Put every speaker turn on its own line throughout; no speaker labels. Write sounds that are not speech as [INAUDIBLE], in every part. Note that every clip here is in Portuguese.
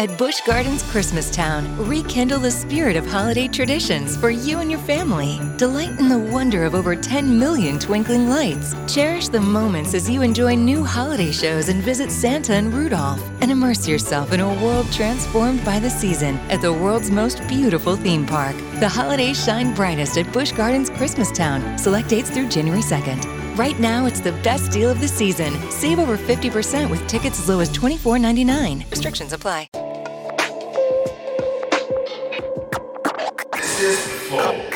At Busch Gardens Christmastown, rekindle the spirit of holiday traditions for you and your family. Delight in the wonder of over 10 million twinkling lights. Cherish the moments as you enjoy new holiday shows and visit Santa and Rudolph. And immerse yourself in a world transformed by the season at the world's most beautiful theme park. The holidays shine brightest at Busch Gardens Christmastown. Select dates through January 2nd. Right now, it's the best deal of the season. Save over 50% with tickets as low as $24.99. Restrictions apply. This is Flow.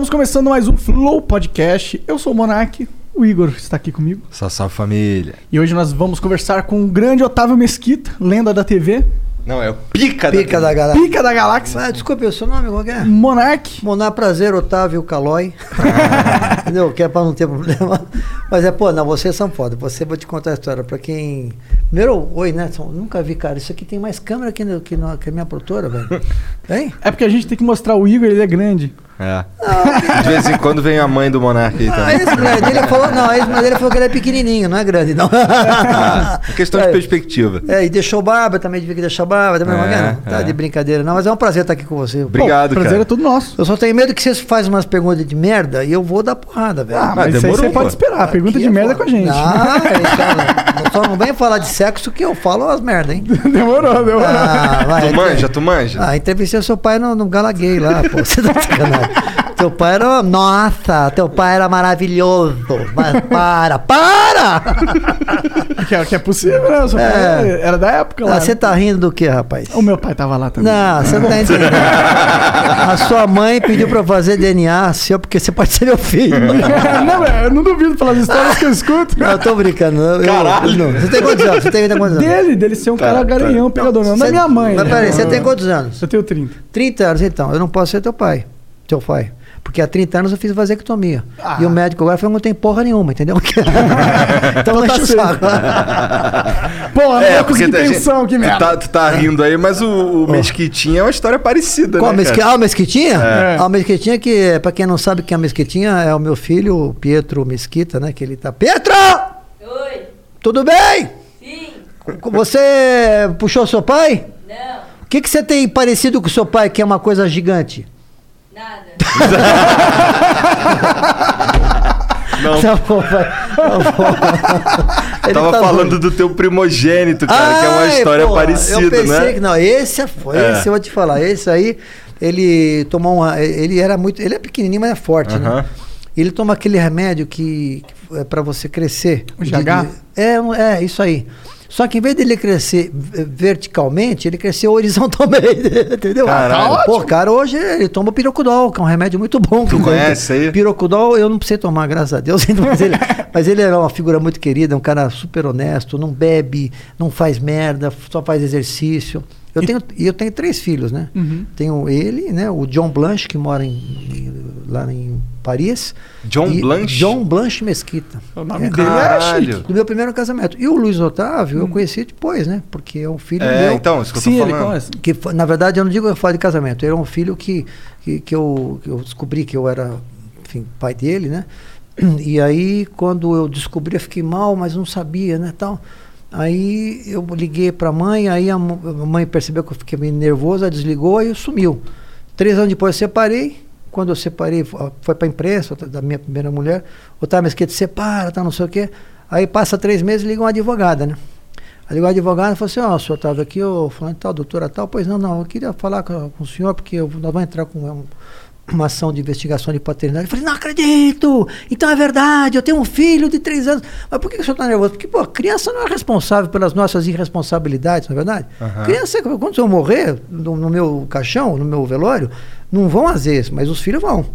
Estamos começando mais um Flow Podcast. Eu sou o Monark, o Igor está aqui comigo.
Salve, salve família.
E hoje nós vamos conversar com o grande Otávio Mesquita, lenda da TV,
Não, é o pica,
Pica
da...
da galáxia.
pica da galáxia,
Ah, desculpe, o seu nome qual que é?
Monark.
Monar Prazer, Otávio Calói. [LAUGHS] Entendeu? Que é pra não ter problema. Mas é, pô, não, vocês são foda. Você, vou te contar a história. Pra quem. Primeiro, oi, né? Nunca vi, cara. Isso aqui tem mais câmera que, no- que, no- que a minha produtora, velho. [LAUGHS] Tem?
É porque a gente tem que mostrar o Igor, ele é grande.
É. De vez em quando vem a mãe do Monark aí
Ah,
também.
esse mulher dele [LAUGHS] falou. Não, a ex-mulher dele falou que ele é pequenininho, não é grande, não.
Ah, questão de
É.
perspectiva.
É, e deixou barba, também devia que deixar barba, também,
É,
não, tá
é.
de brincadeira, não, mas é um prazer estar aqui com você.
Obrigado,
Pô, prazer
cara.
é tudo nosso.
Eu só tenho medo que vocês fazem umas perguntas de merda e eu vou dar porrada, velho.
Ah, mas isso aí
demorou,
você pode esperar. Pergunta
Aqui
de
é
merda com a gente.
Ah, então, [LAUGHS] só não vem falar de sexo que eu falo as merda, hein? [LAUGHS]
demorou, demorou.
Ah, vai.
Tu manja, tu manja?
Ah, entrevistei seu pai no, no Gala Gay lá, pô. Você tá sacanagem. Teu pai era. Nossa, teu pai era maravilhoso. Mas para, para!
Que, é, que é possível, né?
É.
Era da época lá.
Você tá rindo do que, rapaz?
O meu pai tava lá também.
Não, você não tá entendendo. A sua mãe pediu pra eu fazer DNA seu, porque você pode ser meu filho. [LAUGHS]
não, é, eu não duvido pelas histórias que eu escuto.
Não, eu tô brincando. Eu,
Caralho.
não. Você tem quantos anos? Você tem quantos anos?
Dele, dele ser um
Tá,
cara
tá.
garanhão, pegador. Não, da minha mãe.
Mas
né?
peraí, você tem quantos anos?
Eu tenho 30.
30 anos, então. Eu não posso ser teu pai. Teu pai. Porque há 30 anos eu fiz vasectomia.
Ah.
E o médico agora falou que não tem porra nenhuma, entendeu? [LAUGHS] então não
tá
enche o saco. [LAUGHS]
Pô,
É, a gente-
pensão, que
tu
merda.
tá, tu tá rindo aí, mas o, o Mesquitinha é uma história parecida,
Qual a
né,
mesqui... Ah, a Mesquitinha?
É.
Ah, a Mesquitinha que, pra quem não sabe quem é a Mesquitinha, é o meu filho, o Pietro Mesquita, né? Que ele tá... Pietro!
Oi,
Tudo bem?
sim,
Você puxou seu pai?
não,
O que, que você tem parecido com seu pai, que é uma coisa gigante?
Nada. [LAUGHS]
Não,
Tá bom, vai. Tá bom. [LAUGHS] Ele
tava
tá
falando
doido.
do teu primogênito, cara, que é uma
Ai,
história
porra,
parecida,
eu pensei
né?
Que, não, esse foi,
É.
esse eu vou te falar. Esse aí, ele tomou uma. Ele era muito. Ele é pequenininho, mas é forte, né?
Aham.
Ele toma aquele remédio que, que é para você crescer.
O GH?
é, é, isso aí. Só que em vez dele crescer verticalmente, ele cresceu horizontalmente, [LAUGHS] entendeu?
Caralho.
Pô, cara, hoje ele toma pirocudol, que é um remédio muito bom.
Tu conhece aí?
Pirocudol eu não precisei tomar, graças a Deus. [LAUGHS] Mas ele, mas ele é uma figura muito querida, um cara super honesto, não bebe, não faz merda, só faz exercício. Eu tenho, e eu tenho três filhos, né?
Uhum.
Tenho ele, né? O John Blanche, que mora em, em- lá em Paris.
John
E
Blanche?
John Blanche Mesquita.
O nome
É,
dele é
do meu primeiro casamento. E o Luiz Otávio eu conheci depois, né? Porque é um filho
É,
meu.
então, isso que eu
Sim,
tô
ele
falando.
conhece.
Que, na verdade, eu não digo que eu falo de casamento. Ele é um filho que, que, que eu, que eu descobri que eu era, enfim, pai dele, né? [CLEARS THROAT] E aí, quando eu descobri, eu fiquei mal, mas não sabia, né, tal. Aí eu liguei para a mãe, aí a mãe percebeu que eu fiquei meio nervoso, ela desligou e sumiu. Três anos depois eu separei. Quando eu separei, fo- foi para a imprensa da minha primeira mulher. O Otávio Mesquita separa, tá, não sei o quê. Aí passa três meses liga uma advogada, né? Aí ligou a advogada e falou assim, ó, senhor Otávio, aqui, eu falando tal, doutora tal, pois não, não, eu queria falar com, com o senhor, porque eu, nós vamos entrar com uma ação de investigação de paternidade. Eu falei, não acredito! Então é verdade, eu tenho um filho de três anos. Mas por que o senhor está nervoso? Porque, pô, criança não é responsável pelas nossas irresponsabilidades, não é verdade?
Aham.
Criança, quando eu morrer no, no meu caixão, no meu velório, não vão às vezes, mas os filhos vão.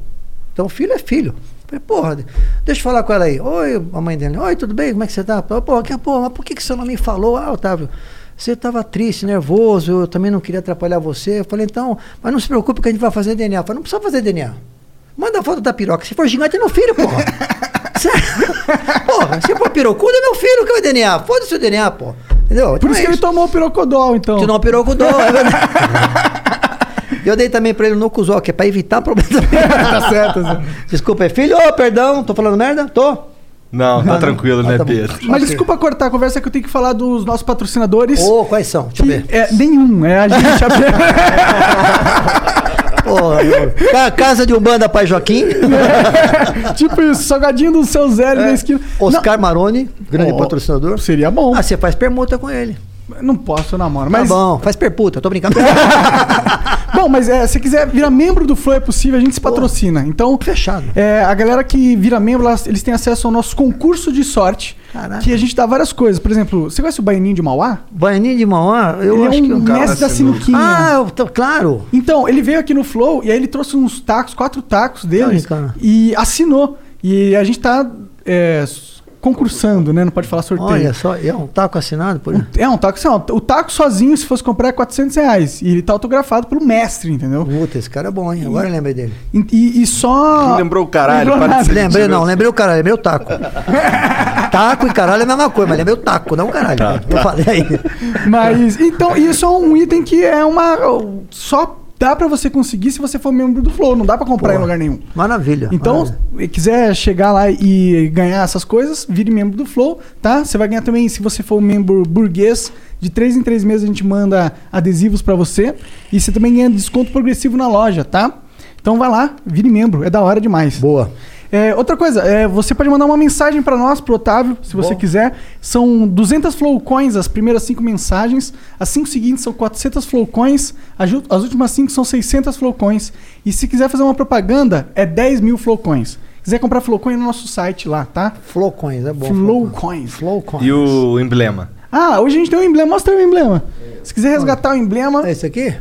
Então, filho é filho. Eu Falei, porra, deixa eu falar com ela aí. Oi, a mãe dele. Oi, tudo bem? Como é que você tá? Que, porra, mas por que, que você não me falou? Ah, Otávio, você estava triste, nervoso, eu também não queria atrapalhar você. Eu falei, então, mas não se preocupe que a gente vai fazer DNA. Eu falei, não precisa fazer DNA. Manda a foto da piroca. Se for gigante, é meu filho, porra. [LAUGHS] Porra, se for pirocudo, é meu filho que é o DNA. Foda-se o DNA, pô. Entendeu?
Por
Então
isso
é
que ele tomou o pirocodol, então.
Operou com dor, é verdade. [LAUGHS] Eu dei também pra ele no Cusó, que é pra evitar problema. [LAUGHS]
tá certo. Zé.
Desculpa, é filho? Ô, perdão, tô falando merda? Tô.
Não, tá tranquilo,
Ah,
né,
tá bom.
Pedro?
Mas
Ok.
desculpa cortar a conversa que eu tenho que falar dos nossos patrocinadores.
Ô, quais são? Deixa eu ver.
É nenhum, é a gente
Porra. [LAUGHS] Ca- Casa de Umbanda Pai Joaquim. [LAUGHS]
tipo isso, salgadinho do seu Zé ali na esquina.
Oscar Maroni, grande
Ó,
patrocinador.
Seria bom.
Ah, você faz permuta com ele.
Não posso, eu namoro.
Mas... Tá bom, faz perputa, tô brincando. [LAUGHS]
Bom, mas é, se quiser virar membro do Flow é possível, a gente se patrocina. Então,
Fechado.
é, a galera que vira membro, eles têm acesso ao nosso concurso de sorte.
Caraca.
Que a gente dá várias coisas. Por exemplo, você conhece o Baianinho de Mauá?
Baianinho de Mauá, eu
ele
acho
é um
que... eu-
cara
mestre da
sinuca.
sinuquinha.
Ah, tô, claro.
Então, ele veio aqui no Flow e aí ele trouxe uns tacos, quatro tacos
cara.
e assinou. E a gente tá é, concursando, né? Não pode falar sorteio.
Olha só, é um taco assinado por ele.
É um taco, assim, ó, o taco sozinho, se fosse comprar, é 400 reais. E ele tá autografado pelo mestre, entendeu?
Puta, esse cara é bom, hein? Agora eu lembrei dele.
E, e- e só.
Não lembrou o caralho,
Lembrou nada.
Lembrei, não, lembrei o caralho, lembrei o taco. [LAUGHS] taco e caralho é a mesma coisa, mas lembrei o taco, não o caralho. Eu falei aí.
Mas, então, isso é um item que é uma. Só dá pra você conseguir se você for membro do Flow, não dá pra comprar
Pô,
em lugar nenhum.
Maravilha.
Então,
maravilha.
se quiser chegar lá e ganhar essas coisas, vire membro do Flow, tá? Você vai ganhar também, se você for um membro burguês, de três em três meses a gente manda adesivos pra você. E você também ganha desconto progressivo na loja, tá? Então vai lá, vire membro, é da hora demais.
Boa.
É, outra coisa, é, você pode mandar uma mensagem pra nós, pro Otávio, se você
Bom.
quiser. São 200 Flow Coins as primeiras cinco mensagens. As cinco seguintes são 400 Flow Coins. As, últimas cinco são 600 Flow Coins. E se quiser fazer uma propaganda, é 10 mil Flow Coins. quiser comprar Flow Coin é no nosso site lá, tá?
Flowcoins, é bom.
Flow Coins.
Flowcoins.
E o emblema?
Ah, hoje a gente tem um emblema. Mostra o emblema. Se quiser resgatar o emblema,
É esse aqui?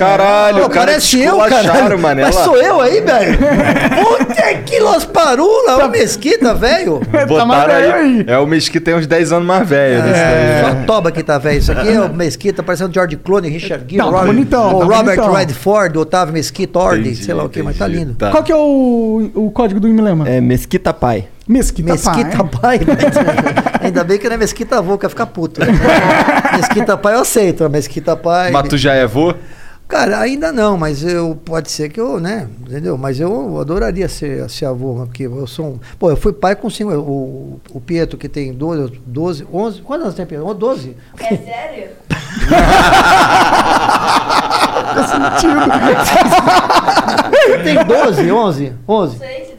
Caralho,
Pô,
o cara
parece eu, cara.
mané.
Mas sou eu aí, velho? Puta que los parula, ô mesquita, velho. [LAUGHS]
Tá
Botaram aí.
aí.
É o mês que tem uns 10 anos mais velho. daí.
É, só toba que tá velho. Isso aqui é o Mesquita, parecendo George Clooney, Richard Gere,
Não, tá
Robert,
bonitão,
o
tá
Robert
bonitão.
Redford, Otávio Mesquita, Ordi,
Entendi,
sei lá o que, mas tá lindo.
Tá.
qual que é o, o código do emblema?
É Mesquita Pai.
Mesquita,
Mesquita
Pai.
Pai, né? [LAUGHS] Ainda bem que não é Mesquita Avô, que vai ficar puto. né? [LAUGHS] mesquita Pai eu aceito, Mesquita Pai.
Mas tu já é vô?
Cara, ainda não, mas eu pode ser que eu, né? Entendeu? Mas eu adoraria ser, ser avô, porque eu sou um. Pô, eu fui pai com cinco. O, o Pietro, que tem 12, 12, 11. Quantos anos tem, Pietro? Oh, 12?
É sério? [LAUGHS] [LAUGHS]
Tem 12, 11? 11?
Não sei,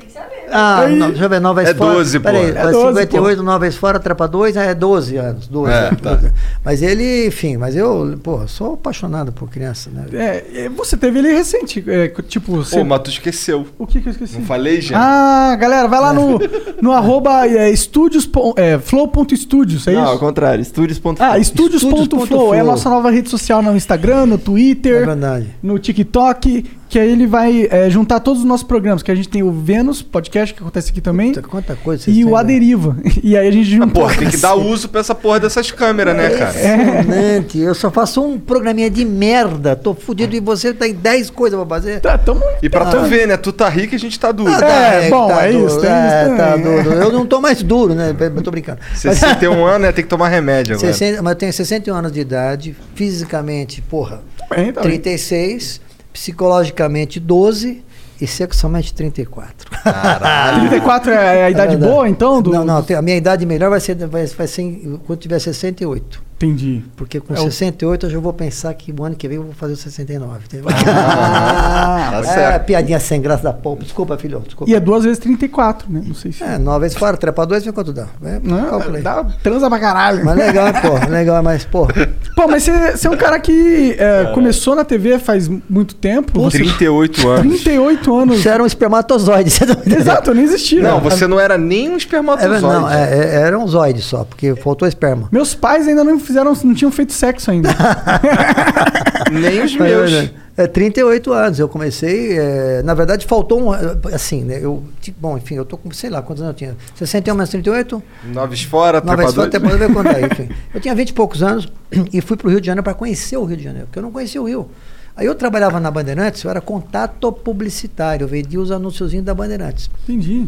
Ah,
Aí-
não, deixa eu ver, 9 vezes
É
fora.
12, pô.
Peraí,
É 12,
58, 9 vezes fora, trepa 2, é 12 anos. 12,
É,
né?
tá.
12. Mas ele, enfim, mas eu, pô, sou apaixonado por criança, né?
É, é, você teve ele recente, é, tipo... Você...
Pô, mas tu esqueceu.
O que que eu esqueci?
Não falei, já?
Ah, galera, vai lá no, no [LAUGHS] arroba é, estúdios, é, flow.studios, é
Não, ao
isso?
contrário, estúdios.com.
Ah, estúdios.flow
Estúdios.flow.
é a nossa nova rede social no Instagram, no
É
Twitter,
verdade.
no TikTok, que aí ele vai é, juntar todos os nossos programas, que a gente tem o Vênus, podcast, que acontece aqui também,
Puta, Quanta coisa
e o
né?
Aderiva. [LAUGHS] E aí a gente juntou...
Porra, tem que dar uso pra essa porra dessas câmeras, né, cara?
Impressionante. Eu só faço um programinha de merda. Tô fudido e você tem 10 coisas pra fazer.
Tá, tamo...
E pra tu ver, né? Tu tá rico e a gente tá duro.
É,
que
bom, é
duro.
isso, tem
É,
isso
tá
também.
duro. Eu não tô mais duro, né? [LAUGHS] Eu tô brincando.
61 anos, né? Tem que tomar remédio agora.
60, mas eu tenho 61 anos de idade, fisicamente, porra,
Bem, tá bem.
36, psicologicamente 12 e sexualmente 34.
34 é a idade
verdade.
boa, então? Do...
Não, não, a minha idade melhor vai ser, vai, vai ser quando tiver 68.
Entendi.
Porque com
É o-
68 eu já vou pensar que o ano que vem eu vou fazer os 69. Entendeu?
Ah, [LAUGHS]
tá
é, piadinha sem graça da pompa. Desculpa, filho. Desculpa.
E é duas vezes 34, né? Não sei se...
É, 9 vezes fora, trepa 2, vê quanto dá. É,
Não,
calculei.
dá, transa pra caralho.
Mas legal, pô. [LAUGHS] Legal, mas, pô.
Pô, mas você, é um cara que é, começou na TV faz muito tempo. Você,
38 anos.
38 anos.
Você era um espermatozoide. Você não
Exato, eu nem existia.
Não, você não era nem um
É,
espermatozoide.
não, é, é, era um zoide só, porque faltou esperma.
Meus pais ainda não fizeram, não tinham feito sexo ainda. [LAUGHS]
Nem os
É
meus.
verdade. É, 38 anos. Eu comecei. é, na verdade, faltou um. Assim, né? Eu, ti- bom, enfim, eu tô com, sei lá, quantos anos eu tinha? 61 mais 38?
Noves fora, trepadores.
até poder ver quanto é, enfim. Eu tinha 20 e poucos anos e fui para o Rio de Janeiro para conhecer o Rio de Janeiro, porque eu não conhecia o Rio. Aí eu trabalhava na Bandeirantes, eu era contato publicitário, eu vendia os anunciozinhos da Bandeirantes.
Entendi.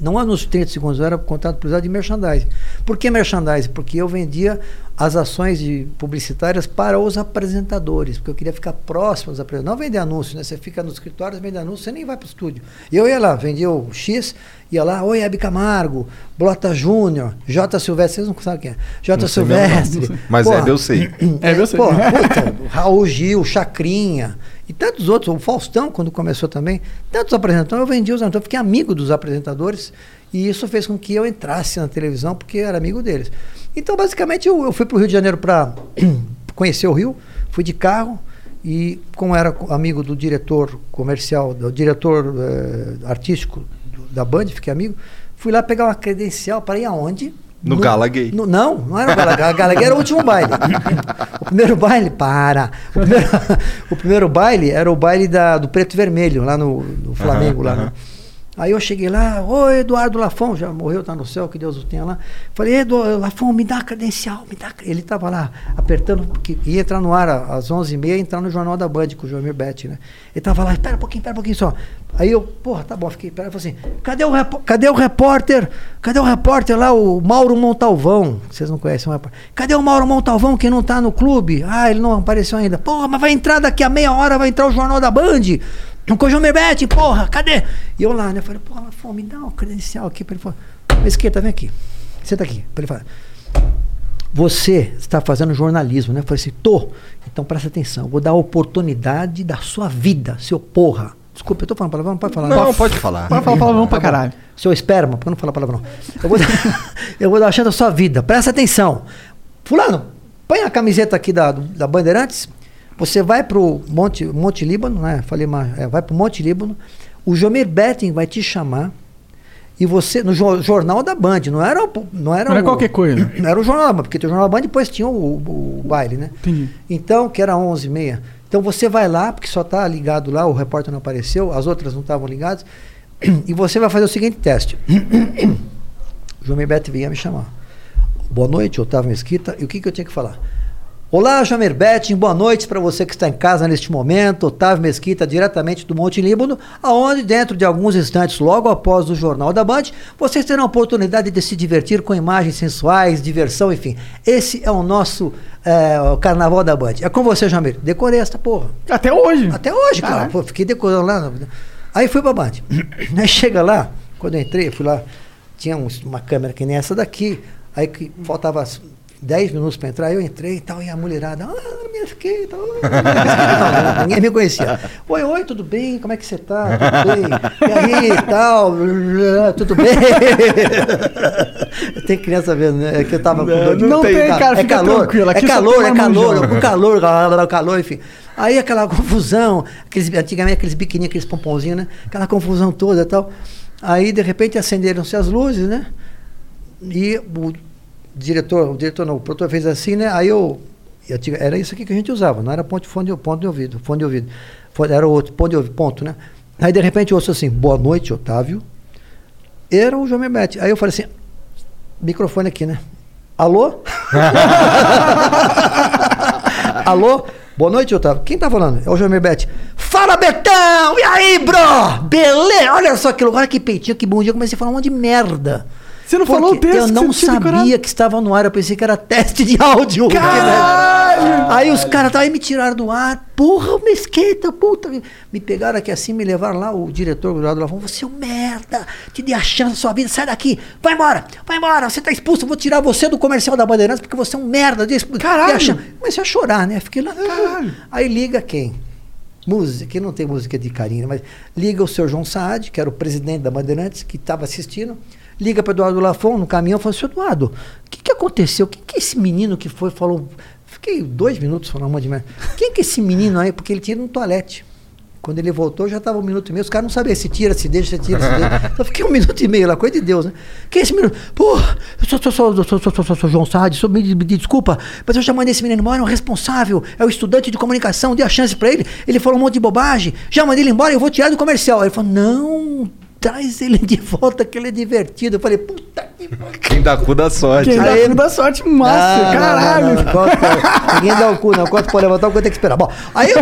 Não anúncio de 30 segundos, eu era contato publicitário de merchandising. Por que merchandising? Porque eu vendia as ações de publicitárias para os apresentadores, porque eu queria ficar próximo dos apresentadores. Não vender anúncio, né? Você fica nos escritórios, vende anúncio, você nem vai para o estúdio. Eu ia lá, vendia o X, ia lá, oi, Hebe Camargo, Blota Júnior, J. Silvestre, vocês não sabem quem é. J.
Não sei mesmo, não.
Silvestre.
Mas
Porra,
Hebe eu sei.
É, eu sei.
Porra, puta, Raul Gil, Chacrinha e tantos outros, o Faustão, quando começou também, tantos apresentadores, eu vendia os apresentadores, fiquei amigo dos apresentadores e isso fez com que eu entrasse na televisão, porque era amigo deles. Então, basicamente, eu, eu fui para o Rio de Janeiro para [CLEARS THROAT] conhecer o Rio, fui de carro e, como era amigo do diretor comercial, do diretor eh, artístico da Band, fiquei amigo, fui lá pegar uma credencial para ir aonde?
No Gala Gay.
no- não, não era o Gala Gay. A Gala Gay era o último baile. O primeiro baile, para. O primeiro, [LAUGHS] o primeiro baile era o baile da, do Preto e Vermelho, lá no, no Flamengo. lá, né? Aí eu cheguei lá, oi Eduardo Lafon, já morreu, tá no céu, que Deus o tenha lá. Falei, Eduardo Lafon, me dá a credencial, me dá. a cre-" Ele tava lá apertando, porque ia entrar no ar às 11h30, entrar no Jornal da Band com o Joamir Betti, né? Ele tava lá, espera um pouquinho, espera um pouquinho só. Aí eu, porra, tá bom, fiquei, pera, eu falei assim, cadê o, cadê o repórter, cadê o repórter lá, o Mauro Montalvão, vocês não conhecem repórter. Cadê o Mauro Montalvão que não tá no clube? Ah, ele não apareceu ainda. Porra, mas vai entrar daqui a meia hora, vai entrar o Jornal da Band. Com o João Berbete, porra, cadê? E eu lá, né? Falei, porra, Lafon, me dá um credencial aqui pra ele falar. Mesquita, vem aqui. Senta aqui. Pra ele falar. Você está fazendo jornalismo, né? Eu falei assim, tô. Então presta atenção. eu Vou dar a oportunidade da sua vida, seu porra. Desculpa, eu tô falando palavrão, não pode falar.
Não, pode falar.
Pode falar palavrão pra caralho.
Seu esperma, porque eu não falo palavrão. Eu vou, dar, [LAUGHS] eu vou dar a chance da sua vida. Presta atenção. Fulano, põe a camiseta aqui da, da Bandeirantes. Você vai pro Monte, Monte Líbano, né? Falei, mas, é, vai pro Monte Líbano. O Jomir Betting vai te chamar. E você, no jo- jornal da Band, não era, o- não era,
Não era
o-
qualquer coisa. [COUGHS]
Não era o jornal da Band, porque o jornal da Band depois tinha o, o- o baile, né?
Entendi.
Então, que era 11h30. Então você vai lá, porque só está ligado lá, o repórter não apareceu, as outras não estavam ligadas, [COUGHS] e você vai fazer o seguinte teste. o João Beto vinha me chamar. Boa noite, Otávio Mesquita. E o que, que eu tinha que falar? Olá, Jamer Betting, boa noite para você que está em casa neste momento. Otávio Mesquita, diretamente do Monte Líbano, aonde dentro de alguns instantes, logo após o Jornal da Band, vocês terão a oportunidade de se divertir com imagens sensuais, diversão, enfim. Esse é o nosso é, o Carnaval da Band. É com você, Jamir. Decorei esta porra.
Até hoje.
Até hoje, cara. Pô, fiquei decorando lá. Aí fui pra Band. [CLEARS THROAT] Aí chega lá, quando eu entrei, fui lá, tinha uma câmera que nem essa daqui. Aí que faltava 10 minutos pra entrar, eu entrei e tal, e a mulherada, ah, minha esquerda, não, [LAUGHS] ninguém me conhecia. Oi, oi, tudo bem? Como é que você tá? Tudo bem? [LAUGHS] E aí e tal? [LAUGHS] Tudo bem? Tem criança vendo, né? É que eu tava com dor de
não tem, cara,
é
fica
calor,
tranquilo, aqui
é calor, é calor, com calor, calor, calor, enfim. Aí aquela confusão, aqueles, antigamente aqueles biquininhos, aqueles pomponzinhos, né? Aquela confusão toda e tal. Aí, de repente, acenderam-se as luzes, né? E o diretor, o diretor não, o produtor fez assim, né? Aí eu, eu tinha- era isso aqui que a gente usava, não era ponto de fone ponto de ouvido, fone de ouvido. Era outro, ponto de ouvido, ponto, né? Aí, de repente, eu ouço assim, boa noite, Otávio. Era o João Memete. Aí eu falei assim, microfone aqui, né? Alô? [LAUGHS] Alô? Boa noite, Otávio. Quem tá falando? É o João Bete. Fala, Betão! E aí, bro? Beleza? Olha só aquilo. Olha que peitinho, que bom dia. Comecei a falar um monte de merda.
Você não falou o texto
Eu
que
não
tinha
sabia que estava no ar. Eu pensei que era teste de áudio.
Caralho!
Aí os caras aí me tiraram do ar. Porra, o Mesquita, puta. Me, pegaram aqui assim, me levaram lá. O diretor do lado lá falou: Você é um merda. Te dei a chance sua vida. Sai daqui. Vai embora. Vai embora. Você tá expulso. Eu vou tirar você do comercial da Bandeirantes porque você é um merda. Expulso.
Caralho!
Comecei a chorar, né? Fiquei lá.
Caralho!
Aí liga quem? Música, que não tem música de carinho, mas liga o seu João Saad, que era o presidente da Bandeirantes, que estava assistindo, liga para Eduardo Lafon no caminhão e fala, seu Eduardo, o que, que aconteceu? Quem que é esse menino que foi falou? Fiquei dois minutos falando uma de merda. Quem que é esse menino aí? Porque ele tinha no toalete. Quando ele voltou, já estava um minuto e meio. Os caras não sabiam se tira, se deixa, se tira, se deixa. [LAUGHS] Então fiquei um minuto e meio lá, coisa de Deus, né? Que é esse menino? Pô, eu sou, sou, sou, sou, sou, sou, sou, João Sade, sou, me, me desculpa, mas eu já mandei esse menino embora, é um responsável, é o estudante de comunicação, dei a chance pra ele, ele falou um monte de bobagem, já mandei ele embora, eu vou tirar do comercial. Aí ele falou, não, traz ele de volta, que ele é divertido. Eu falei, puta que.
Quem dá cu dá sorte.
Quem
Aí-
dá cu dá sorte, massa,
Não, não,
caralho.
não, não, não, pode- ninguém dá o cu, não. Quanto pode levantar, o quanto tem que esperar. Bom, aí eu.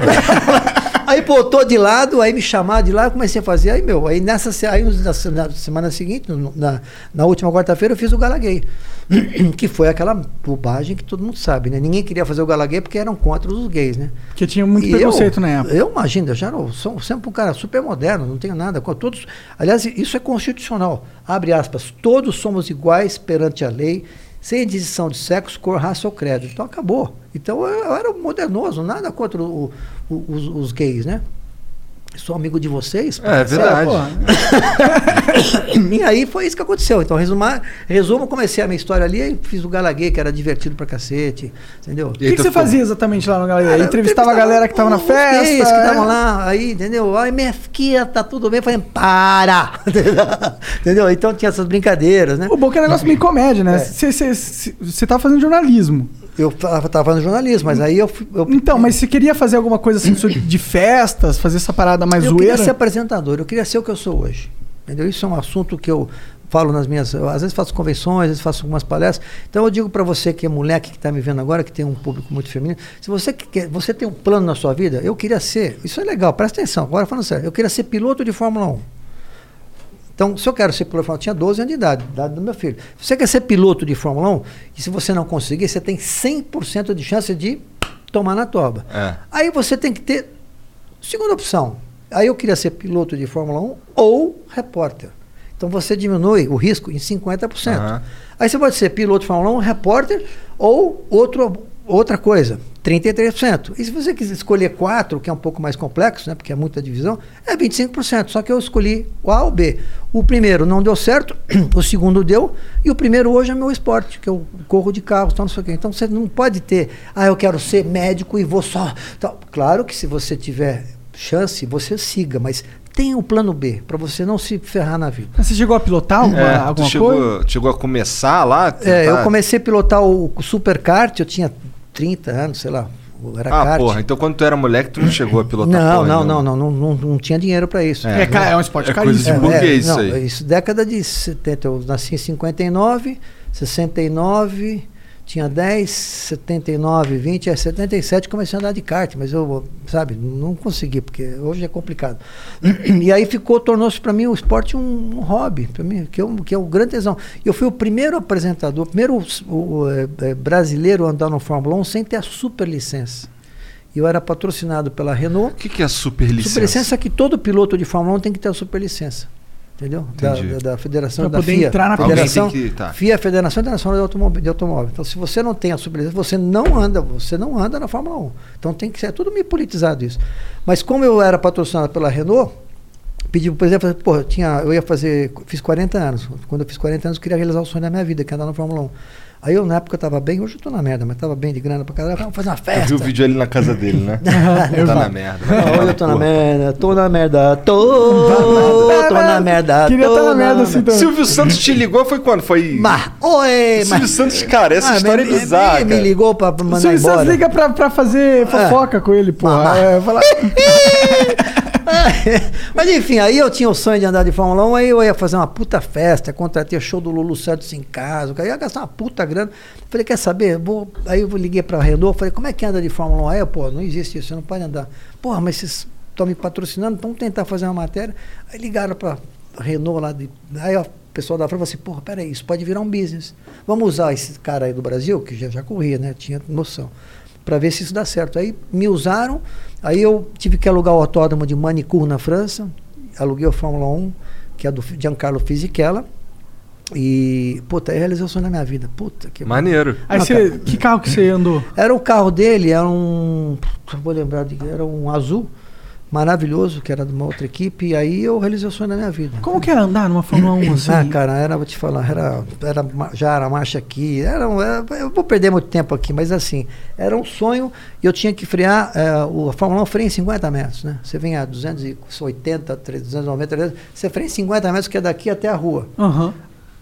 Aí botou de lado, aí me chamaram de lá, eu comecei a fazer, aí meu, aí nessa aí na, se- na semana seguinte, na, na última quarta-feira, eu fiz o Gala Gay. [CLEARS THROAT] Que foi aquela bobagem que todo mundo sabe, né? Ninguém queria fazer o Gala Gay porque eram contra os gays, né?
Porque tinha muito
E
preconceito
eu,
na época.
Eu imagino, eu já não, sou sempre um cara super moderno, não tenho nada com todos. Aliás, isso é constitucional. Abre aspas, todos somos iguais perante a lei, sem distinção de sexo, cor, raça ou credo. Então acabou. Então eu, eu era modernoso, nada contra o- o- os, os gays, né? Sou amigo de vocês.
É, é verdade. [LAUGHS]
E aí foi isso que aconteceu. Então, resumar, resumo, comecei a minha história ali, aí fiz o Gala Gay, que era divertido pra cacete, entendeu?
O que, que você fazia exatamente lá no Galera?
Cara, eu
Entrevistava a galera que tava na
os
festa?
gays que
é?
estavam lá, aí, entendeu? Ai, minha filha, tá tudo bem. Eu falei, para! [LAUGHS] entendeu? Então tinha essas brincadeiras, né?
O bom que é um negócio meio comédia, né?
É.
Você você- você- você tá fazendo jornalismo.
Eu tava, tava fazendo jornalismo, mas aí eu. fui- eu
Então, mas você queria fazer alguma coisa assim de festas, fazer essa parada mais
eu
zoeira?
queria ser apresentador, eu queria ser o que eu sou hoje. Entendeu? Isso é um assunto que eu falo nas minhas. eu, às vezes faço convenções, às vezes faço algumas palestras. Então eu digo para você que é moleque que está me vendo agora, que tem um público muito feminino, se você que quer, você tem um plano na sua vida, eu queria ser. Isso é legal, presta atenção. Agora falando sério, eu queria ser piloto de Fórmula 1. Então, se eu quero ser piloto de Fórmula 1, eu tinha 12 anos de idade, idade do meu filho. Se você quer ser piloto de Fórmula 1, e se você não conseguir, você tem 100% de chance de tomar na toba.
É.
Aí você tem que ter segunda opção. Aí eu queria ser piloto de Fórmula 1 ou repórter. Então você diminui o risco em 50%.
Aham.
Aí você pode ser piloto de Fórmula 1, repórter ou outro, outra coisa, 33%. E se você quiser escolher quatro, que é um pouco mais complexo, né, porque é muita divisão, é 25%. Só que eu escolhi o A ou B. O primeiro não deu certo, [CLEARS THROAT] o segundo deu, e o primeiro hoje é meu esporte, que eu corro de carro, tal, não sei o quê. Então você não pode ter, ah, eu quero ser médico e vou só. tal. Claro que se você tiver chance, você siga, mas tenha um plano B, para você não se ferrar na vida.
Mas Você chegou a pilotar alguma,
É,
alguma
chegou,
coisa?
chegou a começar lá?
É, eu
tentar-
comecei a pilotar o, o Superkart, eu tinha 30 anos, sei lá, era
Ah,
kart.
porra, então quando tu era moleque, tu não chegou a pilotar
Não,
porra
não, não, não, não, não, não tinha dinheiro para isso.
É, ca- é um esporte
É coisa de
caríssimo.
burguês isso
não,
aí.
Isso, década de 70. Eu nasci em 59, 69, tinha 10, 79, 20, é 77 comecei a andar de kart, mas eu, sabe, não consegui, porque hoje é complicado. [CLEARS THROAT] E aí ficou, tornou-se para mim o esporte um, um hobby, para mim, que é, um, que é um grande tesão. Eu fui o primeiro apresentador, o primeiro o, o, é, é, brasileiro a andar no Fórmula 1 sem ter a super licença. Eu era patrocinado pela Renault.
O que, que é superlicença?
Superlicença é que todo piloto de Fórmula 1 tem que ter a superlicença. Entendeu? Da, da, da federação
Pra
da
poder
FIA.
entrar na
federação,
que- tá.
FIA, Federação Internacional de Automóvel, de Automóvel. Então, se você não tem a superlicença, você não anda, você não anda na Fórmula 1. Então tem que ser é tudo meio politizado isso. Mas como eu era patrocinado pela Renault, pedi por exemplo, pô, eu tinha, eu ia fazer, fiz 40 anos. Quando eu fiz 40 anos, eu queria realizar o sonho da minha vida, que é andar na Fórmula 1. Aí eu na época eu tava bem, hoje eu tô na merda, mas tava bem de grana pra caralho, vamos fazer uma
Eu
festa.
vi o vídeo ali na casa dele, né?
Eu [LAUGHS]
tá
vi.
na merda.
Ah, Olha, eu tô na merda, tô na merda, tô, tô na merda,
Queria estar na merda assim também.
Silvio Santos te ligou, foi quando? Foi.
Mas, oi,
Silvio
mas...
Santos, cara, essa
Ah,
história
me,
é bizarra.
Me, me ligou pra pra
O
mandar
Silvio Santos
embora.
liga pra, pra fazer fofoca com ele, porra.
Ah. [LAUGHS]
É,
Mas enfim, aí eu tinha o sonho de andar de Fórmula 1, aí eu ia fazer uma puta festa, contratei o show do Lulu Santos em casa, eu ia gastar uma puta grana. Falei, quer saber? Vou... Aí eu liguei pra Renault, falei, como é que anda de Fórmula 1? Aí, eu, pô, não existe isso, você não pode andar. Porra, mas vocês estão me patrocinando, vamos tentar fazer uma matéria. Aí ligaram pra Renault lá, de... aí o pessoal da frente falou assim, porra, peraí, isso pode virar um business. Vamos usar esse cara aí do Brasil, que já, já corria, né? Tinha noção para ver se isso dá certo. Aí me usaram, aí eu tive que alugar o autódromo de Manicourt na França, aluguei o Fórmula 1, que é do Giancarlo Fisichella, e, puta, aí realizou o sonho da minha vida. Puta que
Maneiro.
Aí você. Que carro que você andou?
Era o carro dele, era um. Vou lembrar de era um azul. Maravilhoso, que era de uma outra equipe, e aí eu realizei o sonho da minha vida.
Como que é andar numa Fórmula 1 assim?
Ah, cara, era, vou te falar, era, era, já era marcha aqui, era, era- eu vou perder muito tempo aqui, mas assim, era um sonho e eu tinha que frear, eh, o, a Fórmula 1 freia em 50 metros, né? Você vem a 280, 390, 300, você freia em 50 metros, que é daqui até a rua.
Aham.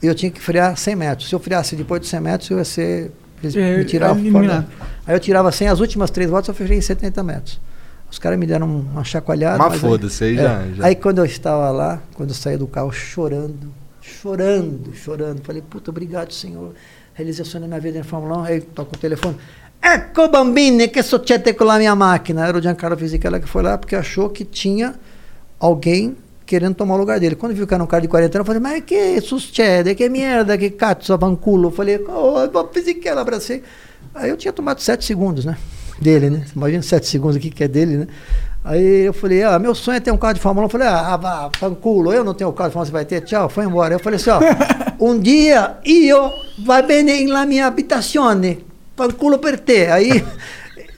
E eu tinha que frear 100 metros. Se eu freasse depois de 100 metros, eu ia ser. Eles
É,
me tiravam
eliminado.
fora. Aí eu tirava 100, as últimas três voltas eu freei em 70 metros. Os caras me deram uma chacoalhada.
Mas
mas
foda-se, aí
é.
já- já.
Aí quando eu estava lá, quando eu saí do carro chorando, chorando, chorando, falei, puta, obrigado, senhor. Realizei o sonho da minha vida na Fórmula 1. Aí toca o telefone. Ecco bambini, che succede com a minha máquina? Era o Giancarlo Fisichella que foi lá porque achou que tinha alguém querendo tomar o lugar dele. Quando viu que era um cara de 40 anos, eu falei, mas que succede? Que merda, que cazzo, vanculo? Eu falei, oh, Fisichella, abracei. Aí eu tinha tomado 7 segundos, né? Dele, né? Imagina 7 segundos aqui que é dele, né? Aí eu falei, ah, meu sonho é ter um carro de Fórmula 1. Eu falei, ah, fanculo, eu não tenho carro de Fórmula 1, você vai ter? Tchau, foi embora. Eu falei assim, ó, [LAUGHS] um dia io vai bene na minha habitazione, fanculo per te. Aí,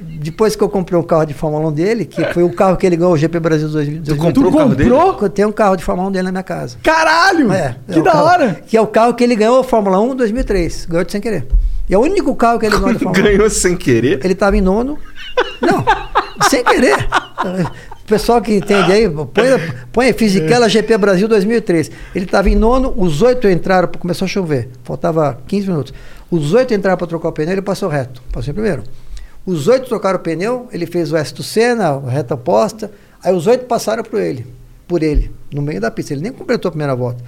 depois que eu comprei um carro de Fórmula 1 dele, que foi o carro que ele ganhou o GP Brasil 2000,
Tu comprou o carro dele?
Eu tenho um carro de Fórmula 1 dele na minha casa.
Caralho!
É,
que
é o
da
carro-
hora!
Que é o carro que ele ganhou a Fórmula 1 em 2003. Ganhou de sem querer. E é o único carro que ele ganhou de Fórmula 1.
Ganhou sem querer.
Ele estava em nono. Não, sem querer. O pessoal que entende aí, põe, põe Fisichella GP Brasil 2003. Ele estava em nono, os oito entraram, começou a chover, faltava 15 minutos. Os oito entraram para trocar o pneu, ele passou reto, passou em primeiro. Os oito trocaram o pneu, ele fez o S do Senna, a reta oposta, aí os oito passaram por ele, por ele, no meio da pista. Ele nem completou a primeira volta.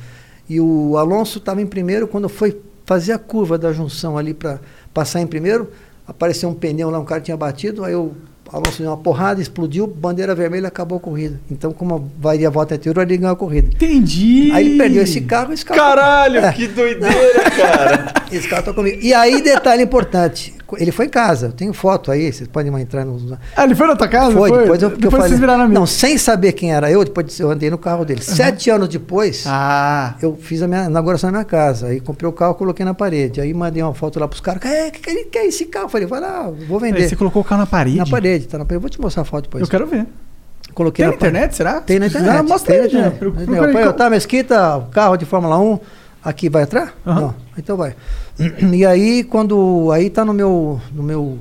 E o Alonso estava em primeiro, quando foi fazer a curva da junção ali para passar em primeiro, apareceu um pneu lá, um cara tinha batido, aí o Alonso deu uma porrada, explodiu, bandeira vermelha, acabou a corrida. Então, como varia a volta anterior, ele ganhou a corrida.
Entendi!
Aí ele perdeu esse carro, esse carro.
Caralho,
É.
que doideira, cara.
Esse carro tá comigo. E aí, detalhe importante, ele foi em casa, eu tenho foto aí, vocês podem entrar nos.
Ah, ele foi na tua casa?
Foi, depois eu, que eu
depois
falei.
vocês viraram.
Não, sem saber quem era eu, depois eu andei no carro dele. Sete anos depois,
Ah,
eu fiz a minha inauguração na minha casa. Aí comprei o carro, coloquei na parede. Aí mandei uma foto lá pros caras. É, que, que, que é esse carro? Eu falei, vai lá, vou
aí
vender.
você colocou o carro na parede?
Na parede, tá na parede. Vou te mostrar a foto depois.
Eu quero ver.
Coloquei
Tem
na
na internet, será?
Tem na
Se
internet.
precisar, Mostra
tem
aí,
na internet.
já. Pro-
Entendeu?
procura aí.
Põe, tá, Mesquita, carro de Fórmula 1, aqui vai entrar?
Aham.
Não, então vai. [CLEARS THROAT] E aí, quando. Aí tá no meu. No meu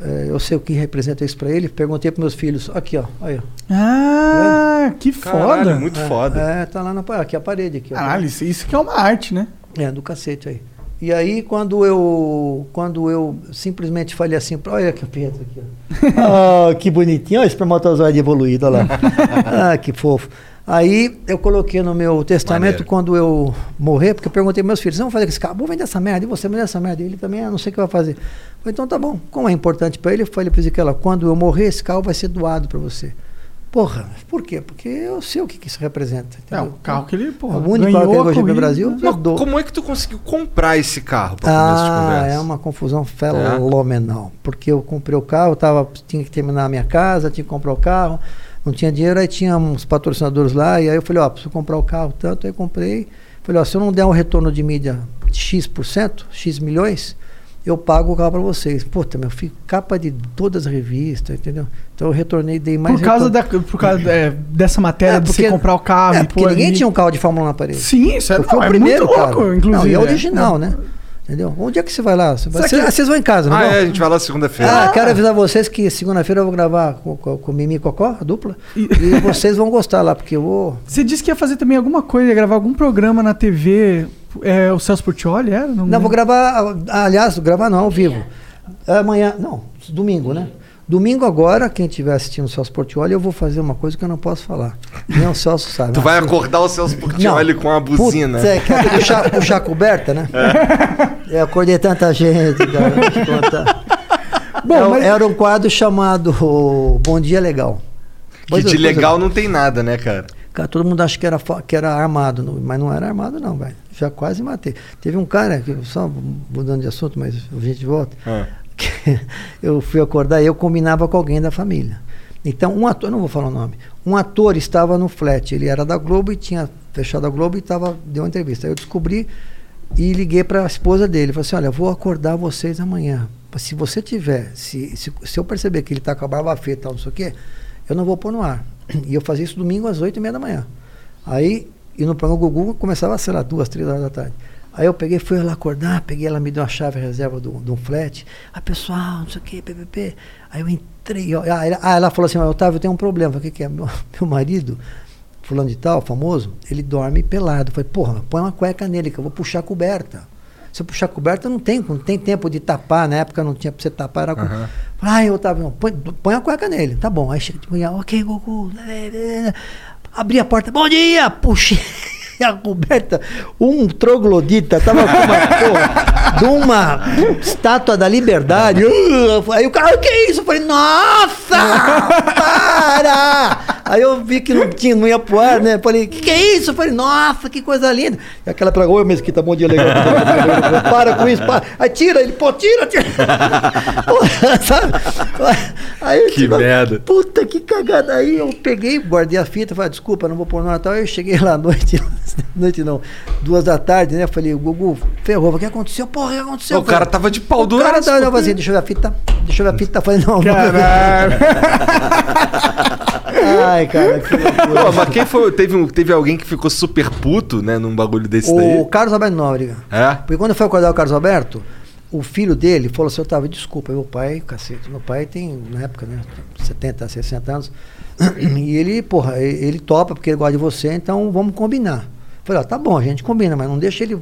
eh, eu sei o que representa isso pra ele. Perguntei pros meus filhos. Aqui, ó. Aí, ó.
Ah, que
Caralho,
foda.
muito
É,
foda.
É, tá lá na parede. Aqui a parede. Aqui, ó.
Caralho, isso, isso que é uma arte, né?
É, do cacete aí. E aí, quando eu, quando eu simplesmente falei assim, olha que Pedro aqui, ó. [LAUGHS] ah, que bonitinho, olha o espermatozoide evoluído, olha lá. [LAUGHS] ah, que fofo. Aí eu coloquei no meu testamento
Maneiro.
quando eu morrer, porque eu perguntei meus filhos, vamos fazer com esse carro? Vou vender essa merda, e você vender essa merda? Ele também, ah, não sei o que vai fazer. Eu falei, então tá bom. Como é importante para ele, eu falei para ela, quando eu morrer, esse carro vai ser doado para você. Porra, por quê? Porque eu sei o que, que isso representa.
É,
entendeu?
o carro que ele, porra,
O único carro que ele
corrida,
Brasil,
Mas como é que tu conseguiu comprar esse carro de
Ah,
conversa?
é uma confusão fenomenal. Porque eu comprei o carro, tava, tinha que terminar a minha casa, tinha que comprar o carro, não tinha dinheiro, aí tinha uns patrocinadores lá, e aí eu falei, ó, preciso comprar o carro tanto, aí comprei. Falei, ó, se eu não der um retorno de mídia de X%, X milhões, eu pago o carro para vocês. Puta, meu filho, capa de todas as revistas, entendeu? Então eu retornei, dei mais
Por causa,
retorno.
da, por causa é, dessa matéria
É,
de
porque-
você comprar o carro
É, porque ninguém
ali.
tinha um carro de Fórmula 1 na parede.
Sim, isso é, não,
o
é
primeiro,
muito louco, inclusive.
Não, e é
é.
original, né? Entendeu? Onde é que você vai lá? Você vai-
que-
vocês vão em casa, não
Ah,
vão?
é, a gente vai lá segunda-feira.
Ah, quero avisar vocês que segunda-feira eu vou gravar com, com, com Mimi e Cocó, a dupla.
E-
E [LAUGHS] vocês vão gostar lá, porque eu vou.
Você disse que ia fazer também alguma coisa, ia gravar algum programa na TV. É, o Celso Portioli era?
Não, vou gravar. ah, Aliás, gravar não, ao vivo. Amanhã. Não, domingo, né? Domingo agora, quem estiver assistindo o Celso Portioli, eu vou fazer uma coisa que eu não posso falar. Nem o Celso sabe.
Tu vai
Assim,
acordar o Celso Portioli com uma buzina.
Putz, é, quer puxar, puxar a coberta, né? É. Eu acordei tanta gente, cara. vou te contar.
Bom,
Era-
mas-
Era um quadro chamado Bom Dia Legal.
Que de legal não tem nada, né, cara?
Cara, todo mundo acha que era, que era armado, não- mas não era armado, não, velho. Já quase matei. Teve um cara, que, só mudando de assunto, mas a gente volta.
Ah. [LAUGHS]
eu fui acordar eu combinava com alguém da família. Então, um ator, não vou falar o nome, um ator estava no flat, ele era da Globo e tinha fechado a Globo e tava, deu uma entrevista. Aí eu descobri e liguei para a esposa dele. Falei assim: olha, vou acordar vocês amanhã. Se você tiver, se, se, se eu perceber que ele está com a barba feita, tal, não sei o quê, eu não vou pôr no ar. [CLEARS THROAT] E eu fazia isso domingo às 8 e meia da manhã. Aí, e no programa Gugu começava, sei lá, duas, três horas da tarde. Aí eu peguei, fui lá acordar, peguei, ela me deu a chave reserva de um flat. Ah, pessoal, não sei o que, PPP. Aí eu entrei, ó, ah, ela, ah, ela falou assim, "Mas, Otávio, eu tenho um problema. Falei, o que, que é? [LAUGHS] Meu, meu marido, fulano de tal, famoso, ele dorme pelado. Eu falei, porra, põe uma cueca nele, que eu vou puxar a coberta. Se eu puxar a coberta, não tem, não tem tempo de tapar. Na época não tinha pra você tapar, era com.
Aham.
Ai, Otávio, não, põe, põe a cueca nele. Tá bom. Aí chega de manhã, ok, Goku. Abri a porta, bom dia! Puxei [LAUGHS] [LAUGHS] a coberta. Um troglodita, tava com uma porra de uma estátua da liberdade. [LAUGHS] Aí o cara, o que é isso? Eu falei, nossa! [LAUGHS] Para! Aí eu vi que não tinha, não ia pro ar, né? Falei, que que é isso? Eu falei, nossa, que coisa linda. E aquela pra oi, Mesquita, bom dia, legal. [LAUGHS] para com isso, para. Aí tira, ele, pô, tira, tira. [LAUGHS] Sabe? Aí eu
Que
digo,
merda.
Puta que cagada. Aí eu peguei, guardei a fita, falei, desculpa, não vou pôr no Natal. Aí eu cheguei lá à noite, [LAUGHS] noite não, duas da tarde, né? Falei, Gugu, ferrou, o que aconteceu? Porra, o que aconteceu?
O cara tava de pau
O cara
duraço,
tava, tava assim, deixa eu ver a fita, deixa eu ver a fita. Falei, não, não. Ai, cara, que loucura.
Pô, mas quem foi? Teve, um- teve alguém que ficou super puto, né, num bagulho desse
O
daí?
Carlos Alberto Nóbrega.
É?
Porque quando eu fui acordar o Carlos Alberto, o filho dele falou assim, Otávio, desculpa, meu pai, cacete, meu pai tem, na época, né, 70, 60 anos, e ele, porra, e- ele topa porque ele gosta de você, então vamos combinar. Falei, ó, tá bom, a gente combina, mas não deixa ele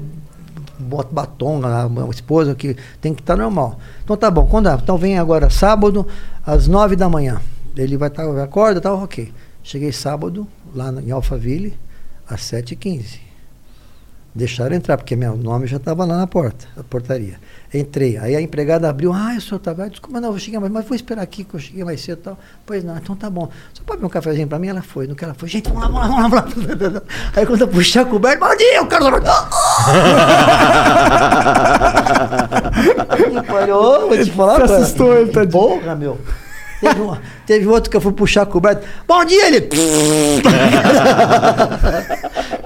bota batom na a esposa que tem que estar normal. Então tá bom, quando, então vem agora sábado às nove da manhã. Ele vai estar, acorda, tá ok. Cheguei sábado lá em Alphaville às 7h15. Deixaram entrar, porque meu nome já estava lá na porta, na portaria. Entrei. Aí a empregada abriu, ah, o senhor estava. Desculpa, não, eu cheguei mais, mas vou esperar aqui que eu cheguei mais cedo e tal. Pois não, então tá bom. Só pode ver um cafezinho para mim? Ela foi. No que ela foi, gente, vamos lá, vamos lá, vamos lá. [LAUGHS] Aí quando eu puxei a coberta, bom dia, o cara Falhou, vou te falar, cara.
assustou ele, tadinho.
Porra, meu. Teve, um- teve outro que eu fui puxar a coberta. Bom dia, ele. [LAUGHS]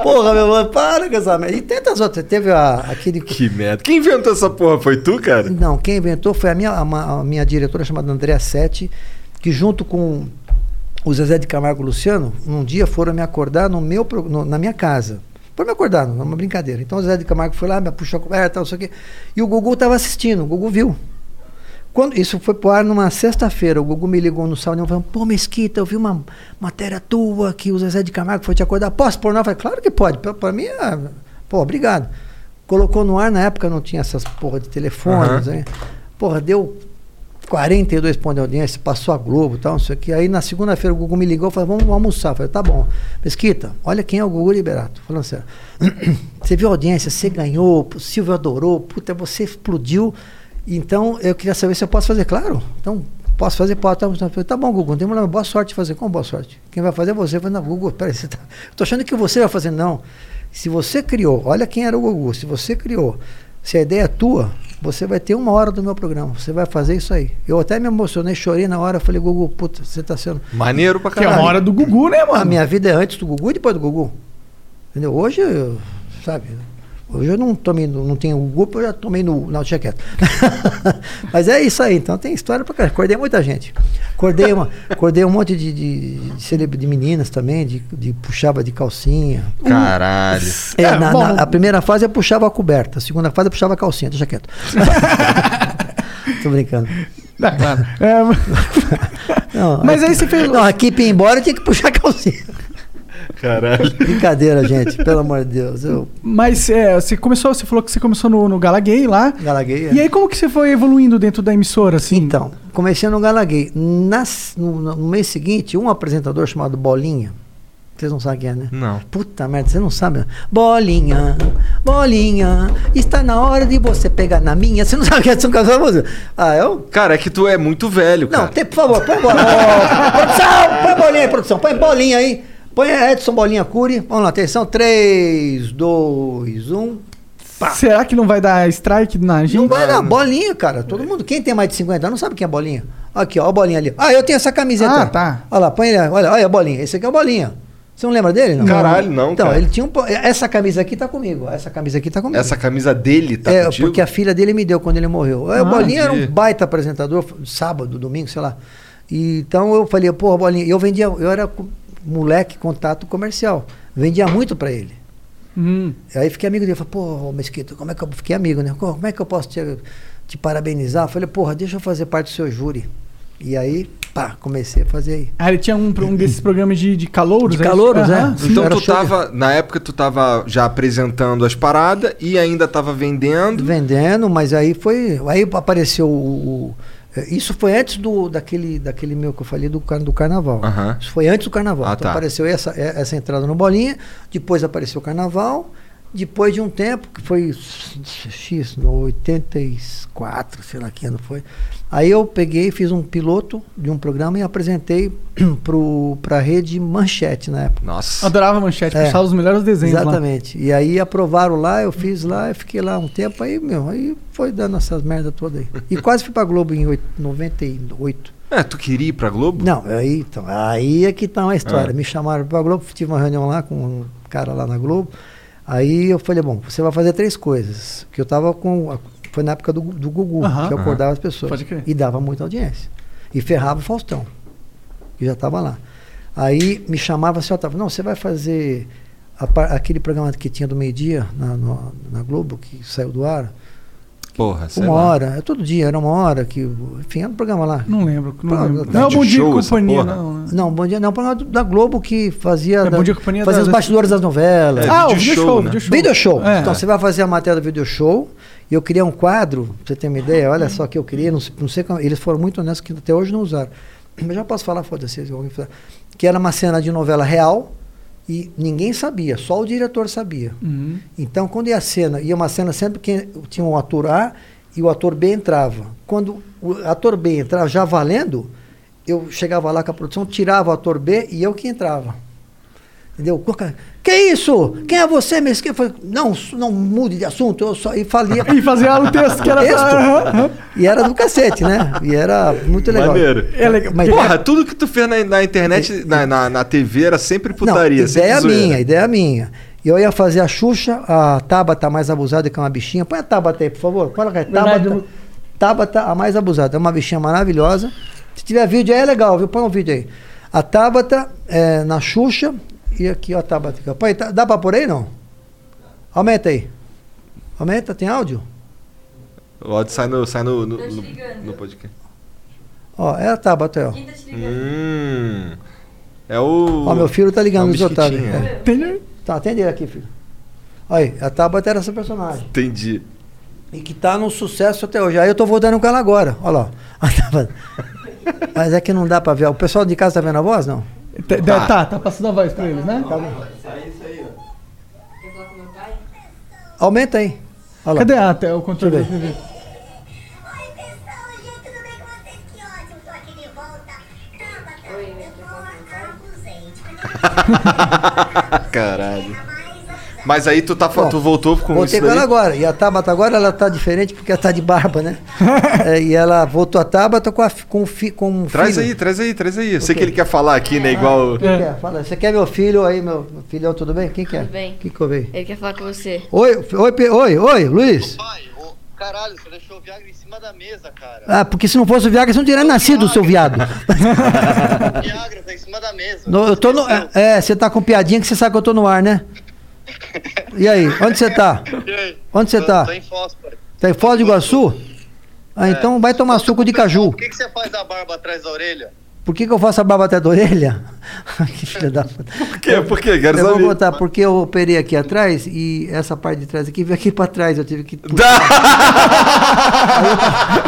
Porra, meu mano, para com essa merda. E tantas outras. Teve a, aquele.
Que merda. Quem inventou essa porra? Foi tu, cara?
Não, quem inventou foi a minha, a, a minha diretora chamada Andréa Sete, que junto com o Zezé de Camargo e o Luciano, um dia foram me acordar no meu, no- na minha casa. Foram me acordar, numa brincadeira. Então o Zezé de Camargo foi lá, me puxou a coberta, não sei o quê. E o Gugu estava assistindo, o Gugu viu. Quando, isso foi pro ar numa sexta-feira. O Gugu me ligou no e falou: Pô, Mesquita, eu vi uma matéria tua que o Zezé de Camargo foi te acordar. Posso pôr no ar? Eu falei: Claro que pode. Pra, pra mim, é... pô, obrigado. Colocou no ar, na época não tinha essas porra de telefone.
Aham.
né? Porra, deu 42 pontos de audiência, passou a Globo e tal, não sei o que. Aí na segunda-feira o Gugu me ligou e falou: Vamos almoçar. Eu falei: Tá bom. Mesquita, olha quem é o Gugu Liberato. Falando [CLEARS THROAT] sério. Você viu a audiência, você ganhou, o Silvio adorou, puta, você explodiu. Então, eu queria saber se eu posso fazer, claro. Então, posso fazer, pode. Tá, tá, tá bom, Gugu, não tem problema, boa sorte de fazer. Como boa sorte? Quem vai fazer é você. Eu falei, não, Gugu, peraí, você tá... tô achando que você vai fazer. Não. Se você criou, olha quem era o Gugu, se você criou, se a ideia é tua, você vai ter uma hora do meu programa. Você vai fazer isso aí. Eu até me emocionei, chorei na hora, falei, Gugu, puta, você tá sendo.
Maneiro pra
Que é
caralho.
uma hora do Gugu, né, mano?
A minha vida é antes do Gugu e depois do Gugu. Entendeu? Hoje, eu, sabe, hoje eu não tomei, no- não tenho o Gugu, eu já tomei no. Não, deixa quieto. [LAUGHS] Mas é isso aí, então tem história pra caralho. Acordei muita gente. Acordei, uma, acordei um monte de, de, de, de meninas também, de, de puxava de calcinha.
Caralho.
É,
É,
na,
bom.
na- a primeira fase eu puxava a coberta, a segunda fase eu puxava a calcinha, deixa quieto. [LAUGHS] Tô brincando.
Ah, claro. [LAUGHS] É,
Não,
Mas
aqui-
aí você fez-
Não, aqui pra ir embora eu tinha que puxar a calcinha.
Caralho.
Brincadeira, gente, pelo amor de Deus. Eu
mas é, você começou, você falou que você começou no, no Gala Gay lá.
galaguei.
E aí como que você foi evoluindo dentro da emissora, assim?
Então, comecei no Galaguei. Nas, no, no mês seguinte, um apresentador chamado Bolinha, vocês não sabem quem é, né?
Não.
Puta merda, você não sabe. né? Bolinha, bolinha, está na hora de você pegar na minha. Você não sabe quem é São Carlos? Ah, eu.
Cara, é que tu é muito velho,
Não,
cara.
tem, por favor, põe bola. Ô, produção, põe bolinha aí, produção. Põe bolinha aí. Põe Edson Bolinha Cury. Vamos lá, atenção. um. 3, 2, 1. Pá.
Será que não vai dar strike na gente?
Não vai dar bolinha, cara. Todo mundo, quem tem mais de 50 anos não sabe quem é bolinha. Aqui, ó, a bolinha ali. Ah, eu tenho essa camiseta.
Ah, tá.
Olha lá, põe ele, olha, olha a bolinha. Esse aqui é o bolinha. Você não lembra dele? Não?
Caralho, não,
Então,
cara.
ele tinha um. Essa camisa aqui tá comigo. Essa camisa aqui tá comigo.
Essa camisa dele tá
é,
contigo?
porque a filha dele me deu quando ele morreu. É, o
Ah,
Bolinha era um baita apresentador, sábado, domingo, sei lá. E, então eu falei, porra, Bolinha, eu vendia, eu era, moleque contato comercial. Vendia muito para ele.
Hum.
Aí fiquei amigo dele, falei, pô, Mesquita, como é que eu fiquei amigo, né? Como é que eu posso te, te parabenizar? Eu falei, porra, deixa eu fazer parte do seu júri. E aí, pá, comecei a fazer aí.
Ah, ele tinha um, um desses programas de, de calouros,
De
é
calouros, é.
sim.
Então
Era
tu
de-
tava, na época tu tava já apresentando as paradas e ainda tava vendendo.
Vendendo, mas aí foi. Aí apareceu o. é, isso foi antes do, daquele, daquele meu que eu falei do, do carnaval.
Aham.
Isso foi antes do carnaval.
Ah,
então
tá.
apareceu essa, é- essa entrada no bolinha, depois apareceu o carnaval, depois de um tempo, que foi X, no 84, sei lá que ano foi. Aí eu peguei, fiz um piloto de um programa e apresentei [CLEARS THROAT] para a rede Manchete na época.
Nossa.
Adorava manchete,
É.
passava os melhores desenhos lá.
Exatamente. E aí aprovaram lá, eu fiz lá, eu fiquei lá um tempo, aí, meu, aí foi dando essas merdas todas aí. E quase fui pra Globo em oit- 98.
É, tu queria ir pra Globo?
Não, aí, então, aí é que tá uma história.
Ah.
Me chamaram pra Globo, tive uma reunião lá com um cara lá na Globo. Aí eu falei, bom, você vai fazer três coisas. Que eu tava com. Foi na época do, do Gugu, que eu acordava as pessoas.
Pode crer.
E dava muita audiência. E ferrava o Faustão, que já estava lá. Aí me chamava assim, tava, não, você vai fazer a aquele programa que tinha do meio-dia na, na Globo, que saiu do ar.
Porra, sei
uma
lá.
hora, é todo dia, era uma hora que. Enfim, era um programa lá.
Não lembro, não
Pô,
lembro.
tá
Não é o Bom Dia e
show
Companhia,
porra?
não, né?
Não, Bom Dia não, um programa do- da Globo que fazia.
É,
da-
Bom Dia e Companhia
fazia
da-
os bastidores das novelas.
É,
ah, o
video show,
show,
né?
video show.
Video show.
É.
Então você vai fazer a matéria do video show. E eu queria um quadro, pra você ter uma ideia, olha só que eu queria, não, sei- não sei como. Eles foram muito honestos que até hoje não usaram. Mas já posso falar, foda-se, se alguém falar. Que era uma cena de novela real e ninguém sabia, só o diretor sabia.
Uhum.
Então, quando ia a cena, ia uma cena sempre que tinha um ator A e o ator B entrava. Quando o ator B entrava já valendo, eu chegava lá com a produção, tirava o ator B e eu que entrava. Entendeu? Que isso? Quem é você, mesmo? Eu falei, não, não mude de assunto, eu só. E falia.
E fazia o texto que era
Texto? E era do cacete, né? E era muito legal.
Maneiro.
É legal.
Mas
Porra, tudo que tu fez na, na internet, na, na, na TV, era sempre putaria.
Não,
sempre
ideia
zoeira.
minha, ideia minha. Eu ia fazer a Xuxa, a Tabata mais abusada que é uma bichinha. Põe a Tabata aí, por favor. Que é Tabata, Tabata, a mais abusada. É uma bichinha maravilhosa. Se tiver vídeo aí, é legal, viu? Põe um vídeo aí. A Tabata é, na Xuxa. E aqui, ó, a Tabata. aqui, ó. Põe, tá- dá pra pôr aí, não? Aumenta aí. Aumenta, tem áudio?
O áudio sai no, sai no, no,
te
no, no podcast.
Ó, é a Tabata ó.
Quem tá te ligando?
Hum. É o.
Ó, meu filho tá ligando
é o
nos Otávio. É.
Entendeu?
Tá, atende ele aqui, filho. Aí, a Tabata era essa personagem.
Entendi.
E que tá num sucesso até hoje. Aí eu tô voltando com ela agora. Olha lá. [LAUGHS] Mas é que não dá pra ver. O pessoal de casa tá vendo a voz, não?
Tá, tá, tá, tá passando a voz pra eles, né?
Quer falar com meu pai?
Aumenta aí. Olha lá.
Cadê a, até o controle da TV?
Oi, pessoal, gente, tudo bem com vocês? Que ótimo, tô aqui de volta. Tabata,
Oi,
eu
quer
tô
falar com meu pai?
abusente.
Caralho. Mas aí tu, tá,
Bom,
tu voltou com
Voltei
isso
com ela
daí?
agora. E a Tabata agora ela tá diferente porque ela tá de barba, né? [LAUGHS] É, e ela voltou a Tabata com, a, com, o fi, com um
Traz
filho.
aí, traz aí, traz aí. Eu sei que ele quer falar aqui, né? Igual.
Quem quer? Fala. Você quer meu filho aí, meu filhão, tudo bem? Quem quer?
Tudo bem.
O que que eu vejo?
Ele quer falar com você.
Oi, oi, oi, oi, Luiz.
Pai, ô, caralho, você deixou o Viagra em cima da mesa, cara.
Ah, porque se não fosse o Viagra, você não teria nascido, seu viado. [LAUGHS]
Viagra tá em cima da mesa.
No- eu tô no. É, é, você tá com piadinha que você sabe que eu tô no ar, né? E aí, onde você tá?
Aí?
Onde você tá?
Tô em Foz, pai.
Tá em Foz do Iguaçu? Ah, então vai tomar suco de caju.
Por que, que você faz a barba atrás da orelha?
Por que, que eu faço a barba até da orelha? [LAUGHS] que filha da puta.
Por quê? Por quê? Quero
Eu vou
saber.
contar, porque eu operei aqui atrás e essa parte de trás aqui veio aqui pra trás. Eu tive que. [LAUGHS]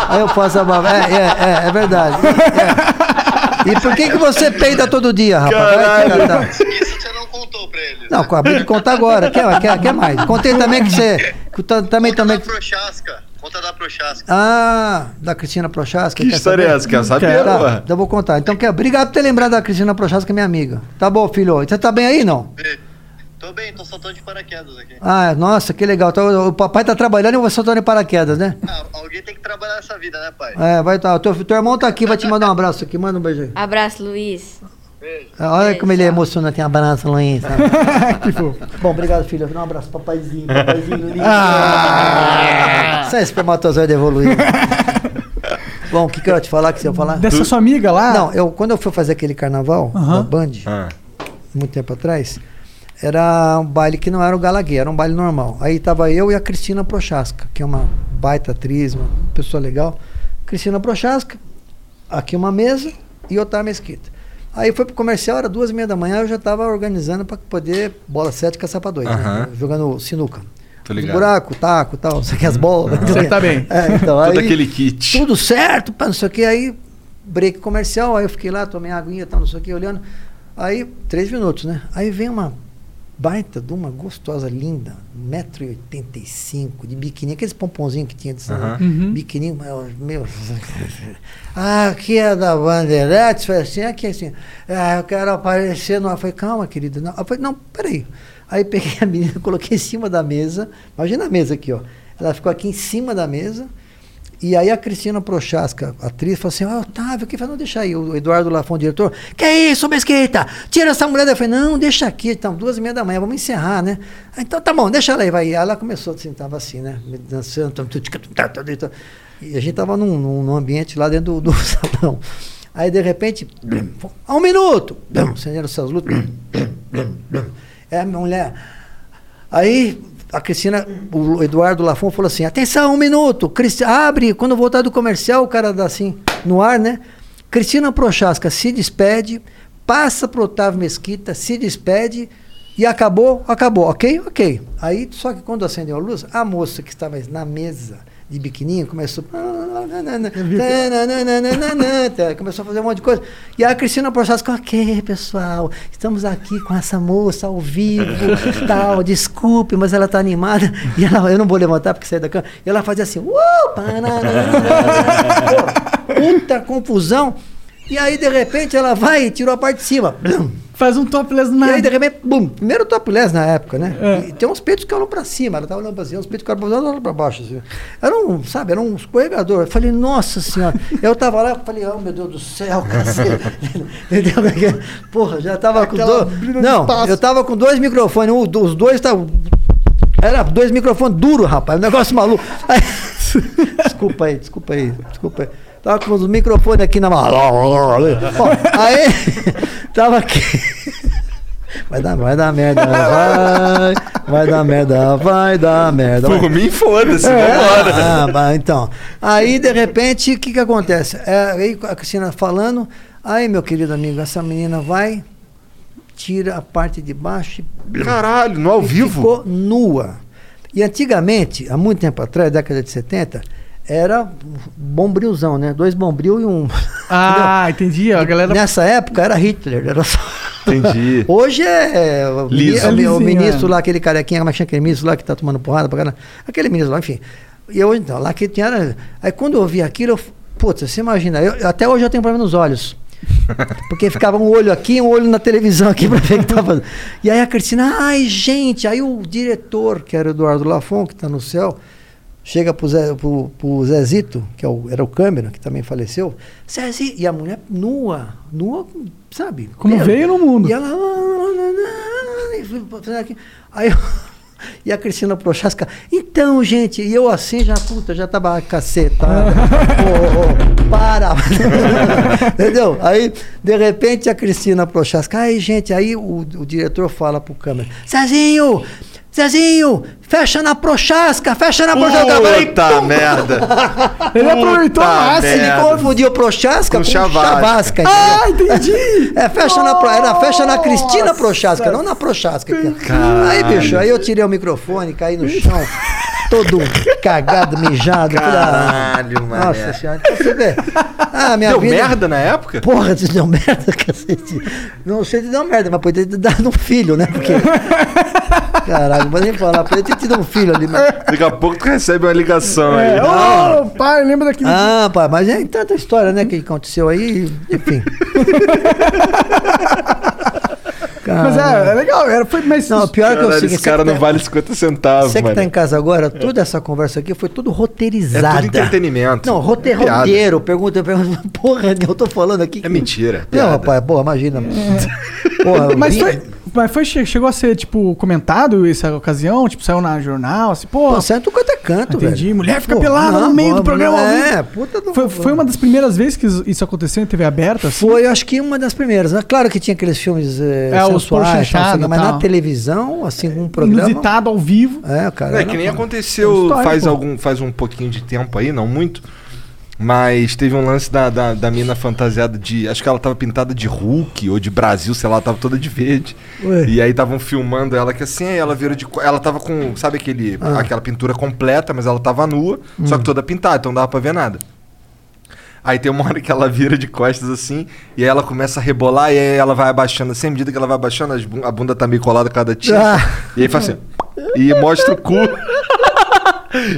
Aí eu faço a barba. É, é, é, é verdade. É. E por que, que você peida todo dia, rapaz? Vai te
Caralho.
catar.
Isso você não contou pra eles.
Não, acabei de contar agora. Quer, quer, quer mais? Contei também que você. também,
Conta
também.
da Prochasca. Conta da Prochasca.
Ah, da Cristina Prochaska.
Que
quer
história é
saber?
essa? Quer saber?
Tá, então eu vou contar. Então, quer, obrigado por ter lembrado da Cristina Prochaska, que é minha amiga. Tá bom, filho. Você tá bem aí, não?
Tô bem, tô soltando de paraquedas aqui.
Ah, nossa, que legal. Então, o papai tá trabalhando e eu vou soltando em paraquedas, né?
Ah, alguém tem que trabalhar nessa vida, né, pai?
É, vai tá. Teu, teu irmão tá aqui, vai te mandar um abraço aqui. Manda um beijo aí.
Abraço, Luiz.
Beijo.
Olha como ele é emocionante. Tem um abraço, Luiz.
que fofo.
Bom, obrigado, filho. Um abraço, papaizinho, papaizinho lindo.
Ah!
Você é espermatozoide evoluído. [LAUGHS] Bom, o que, que eu ia te falar que você ia falar?
Dessa sua amiga lá?
Não, eu, quando eu fui fazer aquele carnaval
Aham.
da Band,
Ah.
muito tempo atrás, era um baile que não era o Galaguê, era um baile normal. Aí tava eu e a Cristina Prochaska, que é uma baita atriz, uma pessoa legal. Cristina Prochaska, aqui uma mesa e Otar Mesquita. Aí foi pro comercial, era duas e meia da manhã, eu já estava organizando para poder bola sete caçapa dois, né?
Aham.
jogando sinuca. Buraco, taco, tal, não sei o que, as bolas.
Você tá bem. [LAUGHS]
É, então,
Todo
aí,
aquele kit.
tudo certo, pá, não sei o que, aí break comercial, aí eu fiquei lá, tomei aguinha, tal, não sei o que, olhando. Aí, três minutos, né? Aí vem uma baita de uma gostosa, linda, 1,85m, de biquininho, aqueles pomponzinhos que tinha de.
Uhum.
biquininho, meu, meu. Ah, [LAUGHS] aqui é da Bandeirantes, foi assim, aqui é assim. Ah, eu quero aparecer no. Eu falei, calma, querida. Não. Eu falei, não, peraí. Aí peguei a menina, [LAUGHS] coloquei em cima da mesa. Imagina a mesa aqui, ó. Ela ficou aqui em cima da mesa. E aí a Cristina Prochaska, atriz, falou assim, ah, Otávio, que não, deixa aí. O Eduardo Lafon, diretor, que é isso, Mesquita? Tira essa mulher. daí." Eu falei, não, deixa aqui, então, duas e meia da manhã, vamos encerrar, né? "Ah, Então tá bom, deixa ela aí, vai. Aí ela começou, assim, tava assim, né? Dançando, e a gente tava num, num, ambiente lá dentro do, do [LAUGHS] salão. Aí, de repente, blum, um minuto, acenderam essas blum. é a mulher. Aí a Cristina, o Eduardo Lafon falou assim: atenção, um minuto, Cristi- abre, quando voltar do comercial, o cara dá assim, no ar, né? Cristina Prochaska se despede, passa pro Otávio Mesquita, se despede e acabou, acabou, ok? Ok. Aí, só que quando acendeu a luz, a moça que estava na mesa de biquininho começou. Começou a fazer um monte de coisa. E a Cristina Prochaska, ok, pessoal, estamos aqui com essa moça ao vivo, tal, desculpe, mas ela está animada. E ela, eu não vou levantar porque saí da cama. E ela fazia assim, uh, puta confusão. E aí, de repente, ela vai e tirou a parte de cima.
Faz um topless do
E aí, de repente, bum, primeiro topless na época, né?
É.
E tem uns peitos que olham pra cima, ela tava olhando pra cima, uns peitos que olham pra baixo, assim. Era um, sabe, era um escorregador. Eu falei, nossa senhora. eu tava lá, eu falei, oh meu Deus do céu, [LAUGHS] cacete. Porra, já tava com
Aquela
dois.
brilho de
Não, eu tava com dois microfones, um, os dois estavam. Era dois microfones duros, rapaz, um negócio maluco. Aí- [LAUGHS] desculpa aí, desculpa aí, desculpa aí. Tava com os microfones aqui na mão. Bom, aí, [LAUGHS] tava aqui. Vai dar, vai dar merda, vai, vai dar merda, vai dar merda. vai.
Por mim, foda-se,
É,
vambora.
ah, bah, então. Aí, de repente, o que, que acontece? É, aí a Cristina falando, aí, meu querido amigo, essa menina vai, tira a parte de baixo e
Caralho, no ao
e
vivo?
ficou nua. E antigamente, há muito tempo atrás, década de 70, era bombrilzão, né? Dois bombril e um. [LAUGHS]
Ah, entendi. A galera.
Nessa época era Hitler, era só.
Entendi. [LAUGHS]
Hoje é
Liso.
o o ministro
é.
lá, aquele carequinha, é chama aquele ministro lá que tá tomando porrada pra caramba? Aquele ministro lá, enfim. E eu, então, lá que tinha. era- Aí quando eu vi aquilo, eu, putz, você imagina, eu, até hoje eu tenho problema nos olhos. [LAUGHS] Porque ficava um olho aqui e um olho na televisão aqui pra ver o que tava. E aí a Cristina, ai gente, aí o diretor, que era o Eduardo Lafon, que tá no céu, chega pro, Zé, pro, pro Zezito, que é o- era o câmera, que também faleceu, Zezito, e a mulher nua, nua, sabe?
Como
Pelo.
veio no mundo.
E ela. e aqui. Aí eu, [LAUGHS] E a Cristina Prochaska, então, gente, e eu assim já, puta, já tava cacetada. Ô, ô, para! [LAUGHS] Entendeu? Aí, de repente, a Cristina Prochaska, aí, gente, aí o, o diretor fala pro câmera, Zezinho! Zezinho, fecha na Prochasca, fecha na Prochasca.
Puta merda. [LAUGHS]
Ele aproveitou
Puta
a massa.
Ele confundiu Prochasca
Com
com,
Chavasca.
Ah, entendi. [LAUGHS]
É, fecha na, pro- era fecha na Cristina
Nossa.
Prochaska, não na.
Caralho.
Aí, bicho, aí eu tirei o microfone, caí no chão, [LAUGHS] todo cagado, mijado. ah,
Caralho, mané.
Nossa senhora, então você vê. Ah, minha
Deu
vida.
merda na época?
Porra, se deu merda, [LAUGHS] cacete. Não sei se deu merda, mas poderia ter dado um filho, né? Porque. Caralho, não vou nem falar, poderia ter tido um filho ali, mas.
Daqui a pouco tu recebe uma ligação aí.
É, ô, pai, lembra daquele.
Ah, pai, mas é tanta história, né, que aconteceu aí, enfim. [LAUGHS]
mas é, é legal. Era, foi, mas
Não, pior que é o
Caralho,
seguinte.
esse cara
que
não
tá-
vale 50 centavos,
Você que
mano.
tá em casa agora, toda essa conversa aqui foi tudo roteirizada.
É tudo entretenimento.
Não, rote,
É
roteiro. Pergunta, pergunta. [LAUGHS] Porra, eu tô falando aqui.
É mentira,
Não,
piada.
rapaz, porra, imagina. [LAUGHS] Porra,
Mas
vinha,
foi- Mas foi, che- chegou a ser, tipo, comentado essa ocasião? Tipo, saiu na jornal, assim, pô.
Pô, tudo quanto é canto,
Entendi.
velho.
Mulher fica
Pô,
pelada
não,
no meio do programa.
É, puta do...
Foi, foi uma das primeiras vezes que isso aconteceu em TV aberta? Assim?
Foi, eu acho que uma das primeiras. né? Claro que tinha aqueles filmes eh,
É, os
tal,
porchanchado
assim, mas
tal.
na televisão, assim, um programa...
Inusitado ao vivo.
É, cara.
É que nem aconteceu
É história,
faz, algum, faz um pouquinho de tempo aí, não muito. Mas teve um lance da, da, da mina fantasiada de. Acho que ela tava pintada de Hulk ou de Brasil, sei lá, tava toda de verde.
Ué.
E aí estavam filmando ela que assim, aí ela virou de. Ela tava com, sabe aquele,
Ah.
aquela pintura completa, mas ela tava nua, só
Hum.
que toda pintada, então não dava pra ver nada. Aí tem uma hora que ela vira de costas assim, e aí ela começa a rebolar, e aí ela vai abaixando, assim, à medida que ela vai abaixando, a bunda tá meio colada cada tinta.
Ah.
E aí faz assim. E mostra o cu.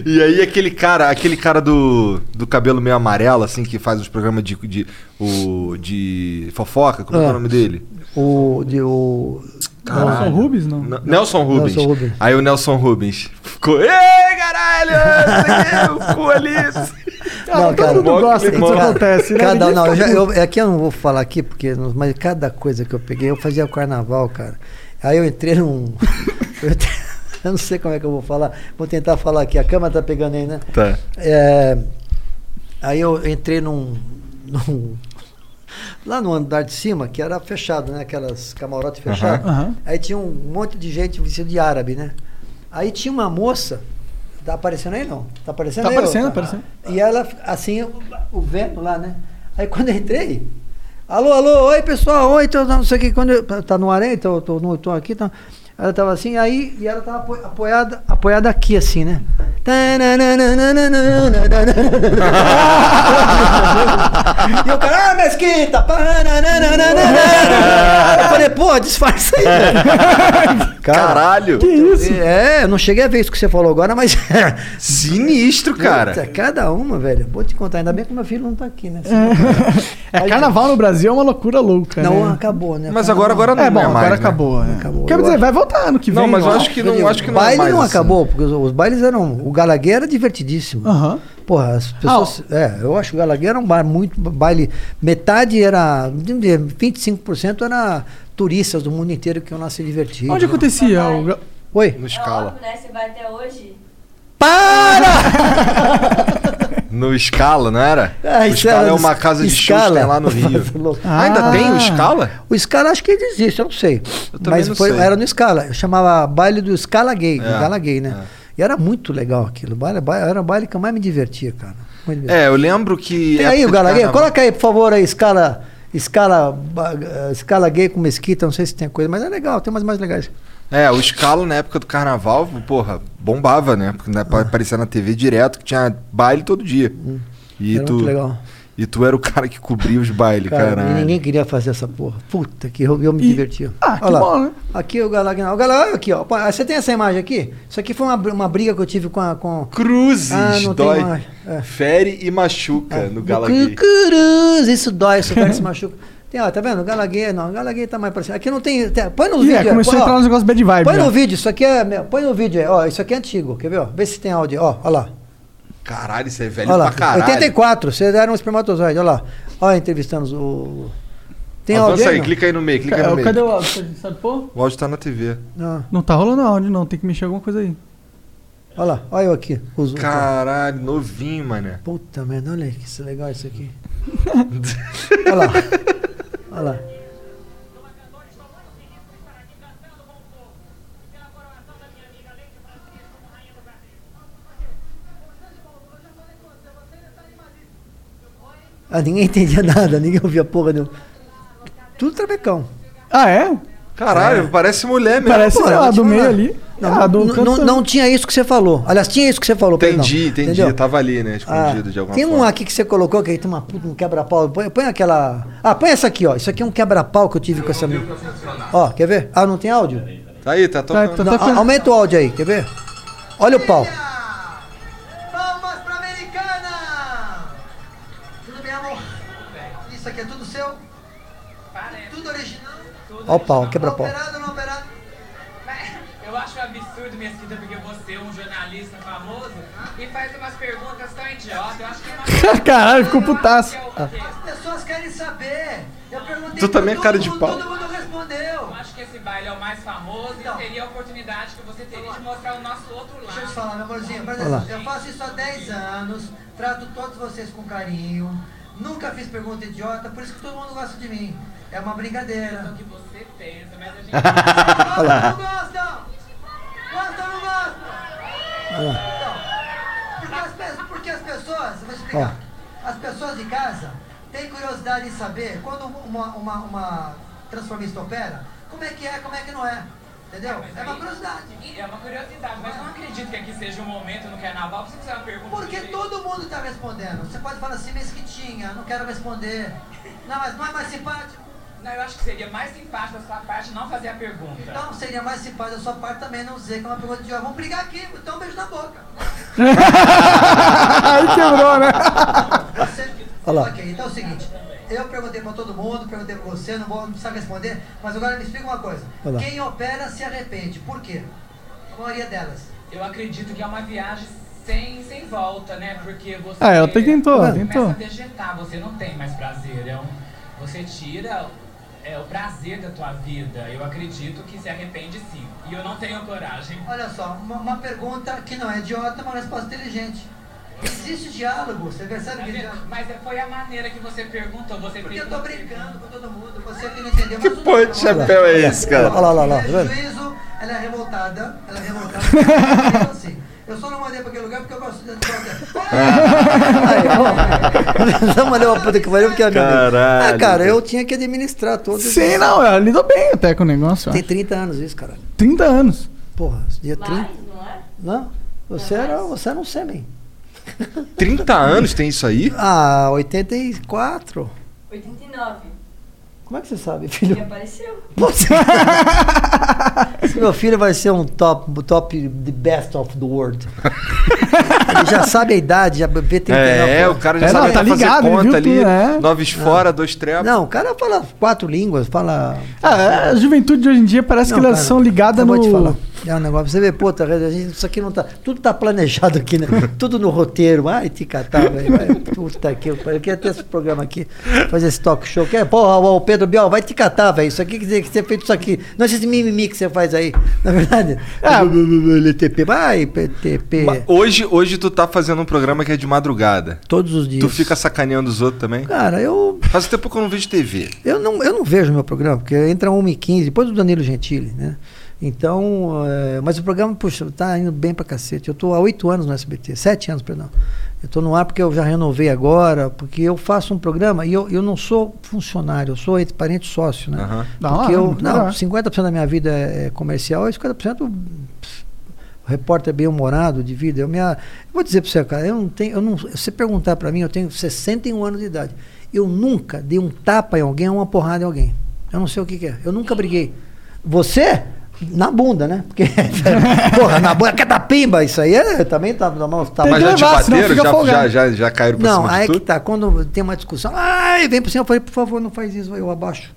E aí aquele cara, aquele cara do, do cabelo meio amarelo, assim, que faz os programas de, de, o, de fofoca, como é, que é o
Ah.
nome dele?
O... De, o...
Nelson Rubens, não?
N- Nelson Rubens.
Nelson Rubens.
Aí o Nelson Rubens ficou, ei, caralho, não o cu ali.
Não, cara,
todo mundo gosta que isso acontece, né?
Cada, não, eu já, eu, aqui eu não vou falar aqui, porque, não- mas cada coisa que eu peguei, eu fazia o carnaval, cara. Aí eu entrei num. [LAUGHS] eu, entrei- [LAUGHS] eu não sei como é que eu vou falar. Vou tentar falar aqui. A câmera tá pegando aí, né?
Tá.
É, aí eu entrei num, [LAUGHS] num- Lá no andar de cima, que era fechado, né? Aquelas camarotes fechadas.
Aham.
Aí tinha um monte de gente vestida de árabe, né? Aí tinha uma moça. Tá aparecendo aí não? Tá aparecendo
Tá
aí?
aparecendo,
ô?
aparecendo.
E ela, assim, o, o vento lá, né? Aí quando eu entrei, alô, alô, oi pessoal, oi, tô, não sei o que, quando eu, tá no ar aí, tô, tô, no- tô aqui, tá. Ela tava assim, aí, e ela tava apo- apoiada, apoiada aqui, assim, né? [LAUGHS] e o cara, ah, mesquita! Eu falei, pô, disfarça aí, velho. [LAUGHS]
Caralho.
Que isso?
É, eu não cheguei a ver isso que você falou agora, mas. [LAUGHS]
Sinistro, cara.
Puta, cada uma, velho. Vou te contar, ainda bem que meu filho não tá aqui, né?
É, carnaval no Brasil é uma loucura louca,
Não,
né?
acabou, né?
Mas agora, agora não
É bom,
é mais,
agora
né?
acabou. é.
Acabou.
Quer dizer,
acho-
vai voltar ano que vem.
Não, mas eu acho que não, acho que
o
não é
baile
mais
não
assim.
acabou, porque os, os bailes eram. O Galaguei era divertidíssimo.
Aham.
Porra, as pessoas. é, eu acho que o Galaguei era um bar muito. Baile. Metade era. 25% era turistas do mundo inteiro que iam lá se divertir.
Onde acontecia? O... ga-
Oi?
No
É
escala.
óbvio, né? Você vai até hoje. [LAUGHS]
No escala, não era?
Ah,
o
era
é uma casa de shows que
Escala.
tem lá no Rio. [LAUGHS]
Ah.
Ainda tem o escala?
O Scala acho que ele existe, eu não sei.
Eu também
Mas
não
foi,
sei.
era no Scala. Eu chamava baile do Scala Gay, do
É,
Gala Gay, né?
é.
E era muito legal aquilo. Baile, baile- era o baile que eu mais me divertia, cara.
É, eu lembro que.
Tem aí
época
o Gala Gay?
carnaval-
Coloca aí, por favor, aí, escala. Escala, escala gay com mesquita, não sei se tem coisa, mas é legal, tem umas mais legais.
É, o escalo na época do carnaval, porra, bombava, né? Porque né, aparecia na TV direto que tinha baile todo dia. E
Hum. Era
tu,
muito legal.
E tu era o cara que cobria os bailes,
Cara,
caralho.
e ninguém queria fazer essa porra. Puta que eu, eu me
E-
divertia.
Ah, que
Olha lá.
bom, né?
Aqui o Galaguinal. O Gala, aqui, ó. Você tem essa imagem aqui? Isso aqui foi uma, uma briga que eu tive com a. Com...
Cruzes,
Ah, não tem
dói.
mais. É.
Fere e machuca no
Do
Galaguei.
Cruz, isso dói, isso cara se machuca. Tem, ó, tá vendo? Galaguei, não. Galaguei tá mais cima. Aqui não tem. tem- põe no vídeo.
é, começou a
põe, ó.
entrar nos negócios bad vibe.
Põe
já.
no vídeo, isso aqui é. meu, Põe no vídeo aí. Ó, isso aqui é antigo. Quer ver? Ó? Vê se tem áudio. Ó, ó lá.
Caralho, isso é velho
lá.
pra caralho.
84, você era um espermatozoide. Olha lá. Olha, entrevistando o. Tem áudio
aí, clica aí no meio, clica aí
É,
no meio.
Cadê o áudio? Você Sabe pôr?
O áudio tá na TV.
Não.
Não tá rolando áudio, não. Tem que mexer alguma coisa aí.
Olha lá, olha eu aqui. Os,
Caralho, novinho, mané.
Puta merda, olha que isso é legal isso aqui. [LAUGHS] olha lá. Olha lá. Ah, ninguém [LAUGHS] entendia nada, ninguém ouvia porra nenhuma. Tudo travecão.
Ah, é?
Caralho, parece mulher mesmo.
Parece
pô, eu
a do meio ali.
Não,
Ah, do
não, não, tinha isso que você falou. Aliás, tinha isso que você falou.
Entendi, entendi.
Entendeu?
Tava ali, né?
Ah,
Escondido de alguma
tem um
forma.
aqui que você colocou que aí tem uma puta, um quebra-pau. Põe, põe aquela. Ah, põe essa aqui, ó. Isso aqui é um quebra-pau que eu tive com essa. Ó, quer ver? Ah, não tem áudio?
Tá aí, tá tocando.
tá tocando.
a- aumenta o áudio aí, quer ver? Olha o pau. Olha o pau, quebra-pau.
Operado ou não operado?
Eu acho um absurdo, minha querida, porque você é um jornalista famoso e faz umas perguntas tão idiotas. Eu acho que é uma... [LAUGHS]
Caralho, ficou putaço.
As pessoas querem saber. Eu perguntei
Tu
pra
também é
todo
cara de
mundo,
pau.
Todo mundo respondeu.
Eu acho que esse baile é o mais famoso
Então.
e seria a oportunidade que você teria de mostrar o nosso outro lado.
Deixa eu te falar, meu amorzinho. Exemplo, eu faço isso há 10 anos, trato todos vocês com carinho, nunca fiz pergunta idiota, por isso que todo mundo gosta de mim. É uma brincadeira.
O que você pensa, mas a gente... [LAUGHS]
Não gostam? Gostam ou não gostam? Então, porque as, pe- porque as pessoas, vou te explicar, as pessoas de casa têm curiosidade em saber quando uma, uma, uma transformista opera, como é que é, como é que não é. Entendeu?
Mas
É uma curiosidade.
É uma curiosidade, mas eu não acredito que aqui seja um momento no carnaval pra você fazer uma pergunta.
Porque todo mundo está respondendo. Você pode falar assim, mesquitinha, não quero responder. Não, mas não é mais simpático?
Não, eu acho que seria mais simpático da sua parte não fazer a pergunta.
Então seria mais simpático da sua parte também não dizer que é uma pergunta idiota. Vamos brigar aqui, então um beijo na boca. [LAUGHS]
Aí quebrou, né?
Você...
Olha lá.
Ok, então é o seguinte. Eu perguntei pra todo mundo, perguntei pra você, não vou não precisa responder, mas agora me explica uma coisa.
Olha lá.
Quem opera se arrepende. Por quê? A maioria delas.
Eu acredito que é uma viagem sem, sem volta, né? Porque você.
Ah, ela até tentou,
começa
tentou.
a vegetar, você não tem mais prazer. É um, você tira é, o prazer da tua vida. Eu acredito que se arrepende sim. E eu não tenho coragem.
Olha só, uma, uma pergunta que não é idiota, uma resposta inteligente. Existe diálogo, você percebe
Mas,
que diálogo?
mas é- foi a maneira que você perguntou. Você
Porque eu tô brincando com todo mundo, você que não entendeu.
Que
mas tudo
porra
bem,
de chapéu é esse, cara?
Olha lá, olha lá, tá
Ela é juízo, ela é revoltada, ela é revoltada. é assim. [LAUGHS] Eu só não mandei pra aquele lugar porque eu gosto de.
Aí, ó. Não mandei uma puta que pariu porque é amiga.
Caralho,
Ah, cara, eu tinha que administrar todos.
Sim, não, ela lidou bem até com o negócio.
Tem
acho.
30 anos isso, cara.
30 anos.
Porra, dia 30.
Mais, não é?
Não? Você era, você era um sêmen.
30 anos tem isso aí?
Ah, 84.
89.
Como é que você sabe,
Ele
filho?
apareceu.
Você- Esse [LAUGHS] Meu filho vai ser um top, top, the best of the world. Ele já sabe a idade, já vê 39.
É, o cara já
É,
sabe
não, tá
fazer
ligado, ele
conta
viu
ali.
tudo, é.
Noves fora, dois trepos.
Não, o cara fala quatro línguas, fala.
Ah, a juventude de hoje em dia parece
Não,
que elas
cara,
são ligadas
eu
no.
Vou te falar. É um negócio. Você vê, puta, a gente, isso aqui não tá. Tudo tá planejado aqui, né? [LAUGHS] Tudo no roteiro. Ai, te catar, velho. Puta que eu pariu. Eu queria ter esse programa aqui, fazer esse talk show. Que é, porra, o Pedro Bial, vai te catar, velho. Isso aqui quer dizer que você fez isso aqui. Não esse mimimi que você faz aí. [LAUGHS] Na verdade.
Ah.
LTP. Vai, PTP.
Hoje, hoje tu tá fazendo um programa que é de madrugada.
Todos os dias.
Tu fica sacaneando os outros também?
Cara, eu.
Faz tempo que eu não vejo TV.
Eu não, eu não vejo meu programa, porque entra 1h15, depois do Danilo Gentili, né? Então, é, mas o programa, puxa, tá indo bem pra cacete. Eu tô há oito anos no SBT, sete anos, perdão. Eu tô no ar porque eu já renovei agora, porque eu faço um programa e eu, eu não sou funcionário, eu sou parente sócio, né?
Da
Porque
hora,
eu, não,
legal.
50% da minha vida é é comercial e 50% o repórter bem humorado de vida. Eu, minha, eu vou dizer para você, cara, eu não tenho, eu não, se você perguntar para mim, eu tenho 61 anos de idade. Eu nunca dei um tapa em alguém ou uma porrada em alguém. Eu não sei o que, que é. Eu nunca briguei. Você? Na bunda, né? Porque, [LAUGHS] porra, na bunda, quer dar pimba, isso aí é, também tá na mão. Tá
Tem
Mas já te bateram? Já,
folgado.
já, já, já caíram por
Não,
cima
aí é que tá. Quando tem uma discussão, ai, vem por cima, eu falei, por favor, não faz isso, eu abaixo.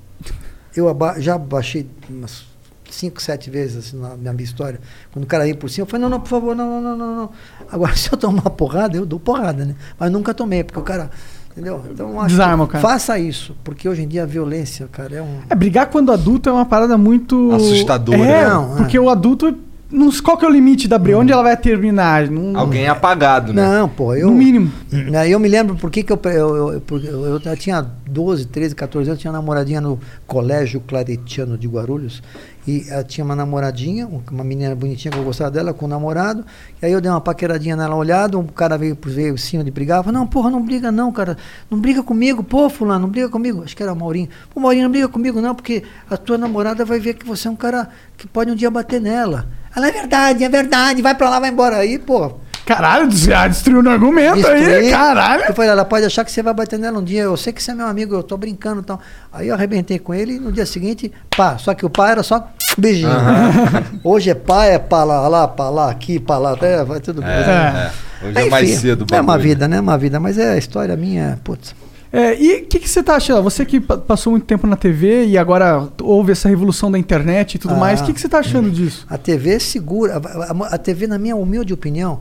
Eu aba já baixei umas cinco, sete vezes assim, na, na minha história. Quando o cara vem por cima, eu falei, não, não, por favor, não, não, não, não, não. Agora, [LAUGHS] se eu tomar uma porrada, eu dou porrada, né? Mas nunca tomei, porque o cara. Entendeu? Então, acho
Desarma o cara.
Faça isso, porque hoje em dia a violência, cara, é um.
É, brigar quando adulto é uma parada muito.
Assustadora,
É?
Não, é.
porque o adulto. Não, qual que é o limite da briga? Onde ela vai terminar? Não,
Alguém é apagado, né?
Não, pô, eu.
No mínimo.
Né, Eu me lembro por que que eu, eu, eu, porque eu, eu já tinha 12, 13, 14 anos, tinha namoradinha no Colégio Claretiano de Guarulhos. E ela tinha uma namoradinha, um- uma menina bonitinha que eu gostava dela, com um namorado. E aí eu dei uma paqueradinha nela olhada, um cara veio, veio cima de brigar. Falei, não, porra, não briga não, cara. Não briga comigo, pô, fulano, não briga comigo. Acho que era o Maurinho. Pô, Maurinho, não briga comigo não, porque a tua namorada vai ver que você é um cara que pode um dia bater nela. Ela é verdade, é verdade, vai pra lá, vai embora. Aí, pô,
Caralho, des- ah, destruiu no argumento aí,
Destruí.
caralho.
Eu falei, ela pode achar que você vai bater nela um dia. Eu sei que você é meu amigo, eu tô brincando e tal. Aí eu arrebentei com ele e no dia seguinte, pá. Só que o pá era só beijinho. [LAUGHS] Hoje é pá, é pá lá, lá, pá lá, aqui, pá lá, até vai tudo bem.
É, é. Hoje é mais
Enfim,
cedo o
É uma vida, né? É uma vida, mas é a história minha, putz.
É, e o que, que você tá achando? Você que pa- passou muito tempo na TV e agora houve essa revolução da internet e tudo
Ah.
mais, o que, que você tá achando disso?
A TV segura. A, a- a TV, na minha humilde opinião,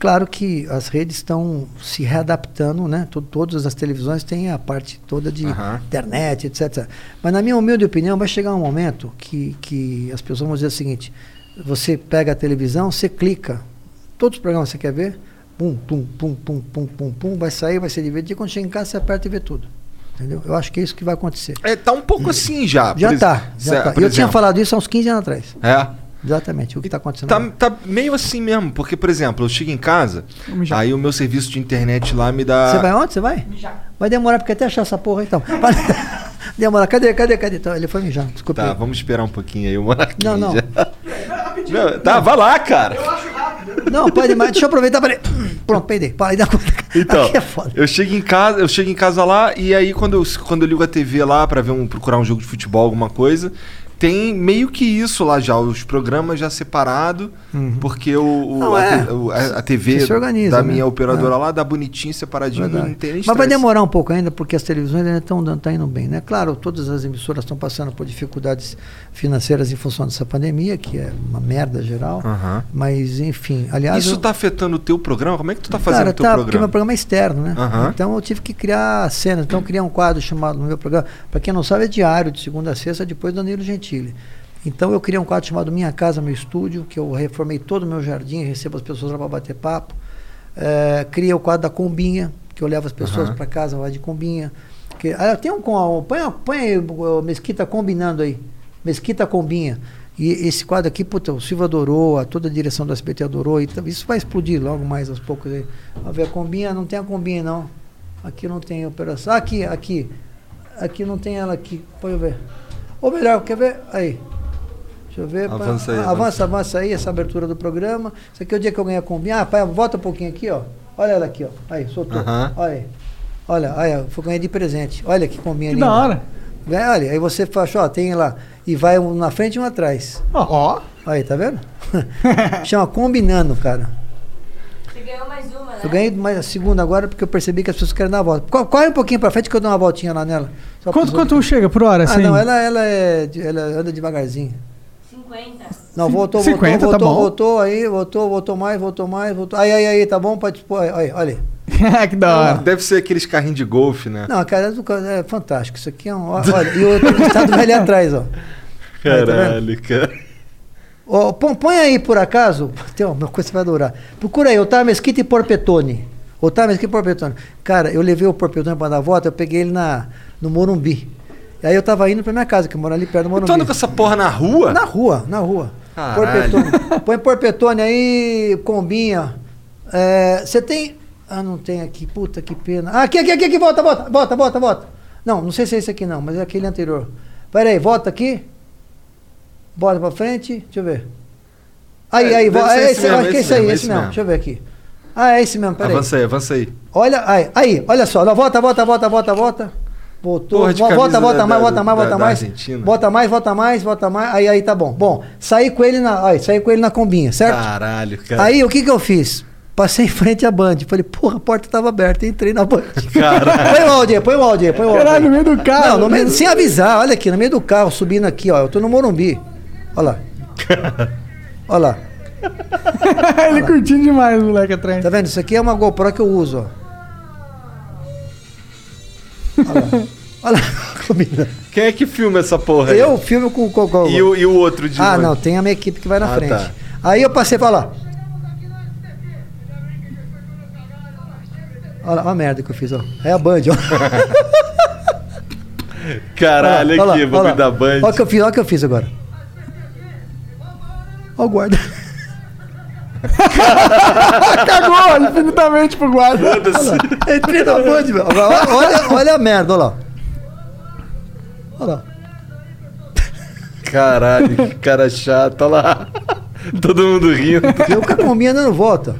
claro que as redes estão se readaptando, né? To- todas as televisões têm a parte toda de
Aham.
internet, etc. Mas na minha humilde opinião, vai chegar um momento que, que as pessoas vão dizer o seguinte: você pega a televisão, você clica, todos os programas que você quer ver, pum, pum, pum, pum, pum, pum, pum, vai sair, vai ser divertido. Quando chega em casa, você aperta e vê tudo. Entendeu? Eu acho que é isso que vai acontecer.
É, tá um pouco assim já.
Já
ex-
já tá. Eu tinha
exemplo.
falado isso há uns 15 anos atrás.
É.
Exatamente, o que está acontecendo.
Tá, tá meio assim mesmo, porque, por exemplo, eu chego em casa, aí o meu serviço de internet lá me dá.
Você vai onde? Você vai? Vai demorar, porque até achar essa porra então. [LAUGHS] Vai demorar. Cadê, cadê, cadê? Então, ele foi mijar, desculpa.
Tá,
aí.
vamos esperar um pouquinho aí, o Monarquinho
Não, não.
Não, tá, vai lá, cara.
Não, pode mais. Deixa eu aproveitar. Peraí. Pronto, peidei. Para aí, dá conta.
Então,
Aqui é foda.
eu chego em casa, eu chego em casa lá e aí quando eu, quando eu ligo a TV lá pra ver um, procurar um jogo de futebol, alguma coisa, tem meio que isso lá já, os programas já separado, porque o, o-
Não,
a,
é.
a- a TV
organiza,
da
né?
minha operadora
É.
lá dá bonitinho, separadinho,
Verdade.
não tem
Mas vai
estresse.
demorar um pouco ainda, porque as televisões ainda estão tá indo bem, né? Claro, todas as emissoras estão passando por dificuldades financeiras em função dessa pandemia, que é uma merda geral.
Aham.
Mas, enfim, aliás.
Isso
eu-
tá afetando o teu programa? Como é que tu tá fazendo
Cara,
o teu
tá, porque
programa?
meu programa é externo, né?
Aham.
Então eu tive que criar cenas. Então eu criei um quadro chamado no meu programa. Para quem não sabe, é diário, de segunda a sexta, depois do Danilo Gentili. Então eu criei um quadro chamado Minha Casa, Meu Estúdio, que eu reformei todo o meu jardim, recebo as pessoas lá para bater papo. É, criei o quadro da Combinha, que eu levo as pessoas
Aham.
para casa lá de Combinha. Que, ah, tem um com põe, a- põe aí o Mesquita combinando aí. Mesquita Combinha. E esse quadro aqui, puta, o Silva adorou, a, toda a direção do SBT adorou. E isso vai explodir logo mais aos poucos aí. Vai ver a combinha, não tem a combinha não. Aqui não tem operação. Ah, aqui, aqui. Aqui não tem ela aqui. Põe eu ver. Ou melhor, quer ver? Aí. Deixa eu ver.
Avança aí,
ah,
avança.
avança, avança aí, essa abertura do programa. Isso aqui é o dia que eu ganhei a combinha. Ah, pai, volta um pouquinho aqui, ó. Olha ela aqui, ó. Aí, soltou.
Aham.
Olha aí. Olha, olha, foi ganhei de presente. Olha que combinha
Que
linda.
da hora.
Olha, aí você faz, ó, tem lá. E vai um na frente e um atrás.
Ó,
Aí, tá vendo? [LAUGHS] [LAUGHS] Chama combinando, cara.
Você ganhou mais uma, né?
Eu ganhei mais a segunda agora porque eu percebi que as pessoas querem dar a volta. Co- Corre um pouquinho pra frente que eu dou uma voltinha lá nela. Só
quanto, quanto chega por hora?
Ah,
assim?
não, ela, ela, é, ela anda devagarzinho.
50.
Não, voltou,
50,
voltou,
tá
voltou,
bom.
voltou, aí, voltou, voltou mais, voltou mais, voltou. Aí, aí, aí, tá bom? Pode expor, aí, olha. aí. [LAUGHS]
que da hora.
Deve ser aqueles carrinhos de golfe, né?
Não, cara, é do- é fantástico. Isso aqui é um. Olha, e o outro estado velho atrás, ó. [LAUGHS] Aí, tá?
Caralho, cara.
Ó, põe, põe aí, por acaso, [LAUGHS] tem uma coisa que você vai adorar. Procura aí, Otávio Mesquita e Porpetone. Otávio Mesquita e Porpetone. Cara, eu levei o Porpetone pra dar a volta, eu peguei ele na, no Morumbi. E aí eu tava indo pra minha casa, que eu moro ali perto do Morumbi.
Tu anda com essa porra na rua?
Na rua, na rua.
Caralho.
Porpetone. Põe Porpetone aí, combinha. É, Você tem. Ah, não tem aqui. Puta que pena. Ah, aqui, aqui, aqui, aqui, volta, volta, volta, volta, volta. Não, não sei se é esse aqui não, mas é aquele anterior. Pera aí, volta aqui. Bota pra frente, deixa eu ver. Aí,
É,
aí, volta. É
esse mesmo,
acho que é
esse
esse aí,
mesmo,
esse mesmo.
mesmo.
Deixa eu ver aqui. Ah, é esse mesmo, peraí.
Avança aí, avança aí.
Olha, aí, aí, olha só. Não, volta, volta, volta, volta, volta. Voltou.
Porra de
Vo- volta,
camisa
volta
da-
mais,
da-
volta mais,
da-
volta
da
mais.
Argentina.
Volta mais, volta mais, volta mais. Aí, aí, tá bom. Bom, saí com ele na, aí, saí com ele na combinha, certo?
Caralho, cara.
Aí, o que que eu fiz? Passei em frente à Band. Falei, porra, a porta tava aberta. Entrei na Band.
Caralho.
Põe o áudio aí, põe o áudio aí, põe o áudio
Caralho, no meio do carro.
Não, no meio, sem avisar. Olha aqui, no meio do carro, subindo aqui, ó. Eu tô no Morumbi. Olha lá. Olha lá. [LAUGHS]
Ele curtindo demais, o moleque atrás.
Tá vendo? Isso aqui é uma GoPro que eu uso, ó. Olha lá. Olha lá. [LAUGHS] Combina.
Quem é que filma essa porra aí?
Eu filmo com. com, com
E o, e o outro de
ah,
longe?
não, tem a minha equipe que vai na
Ah,
frente.
tá.
Aí eu passei pra lá. Olha, olha a merda que eu fiz, ó. É a Band, ó. [LAUGHS]
Caralho,
Olha lá,
aqui,
lá,
bagulho da
lá.
Band.
Olha o que eu fiz, olha o que eu fiz agora. Olha o guarda. [LAUGHS]
Cagou infinitamente pro guarda.
Entrei na Band, meu. Olha, olha, a merda, olha lá. Olha lá.
Caralho, que cara chato, olha lá. Todo mundo rindo.
Eu com a combinha dando volta.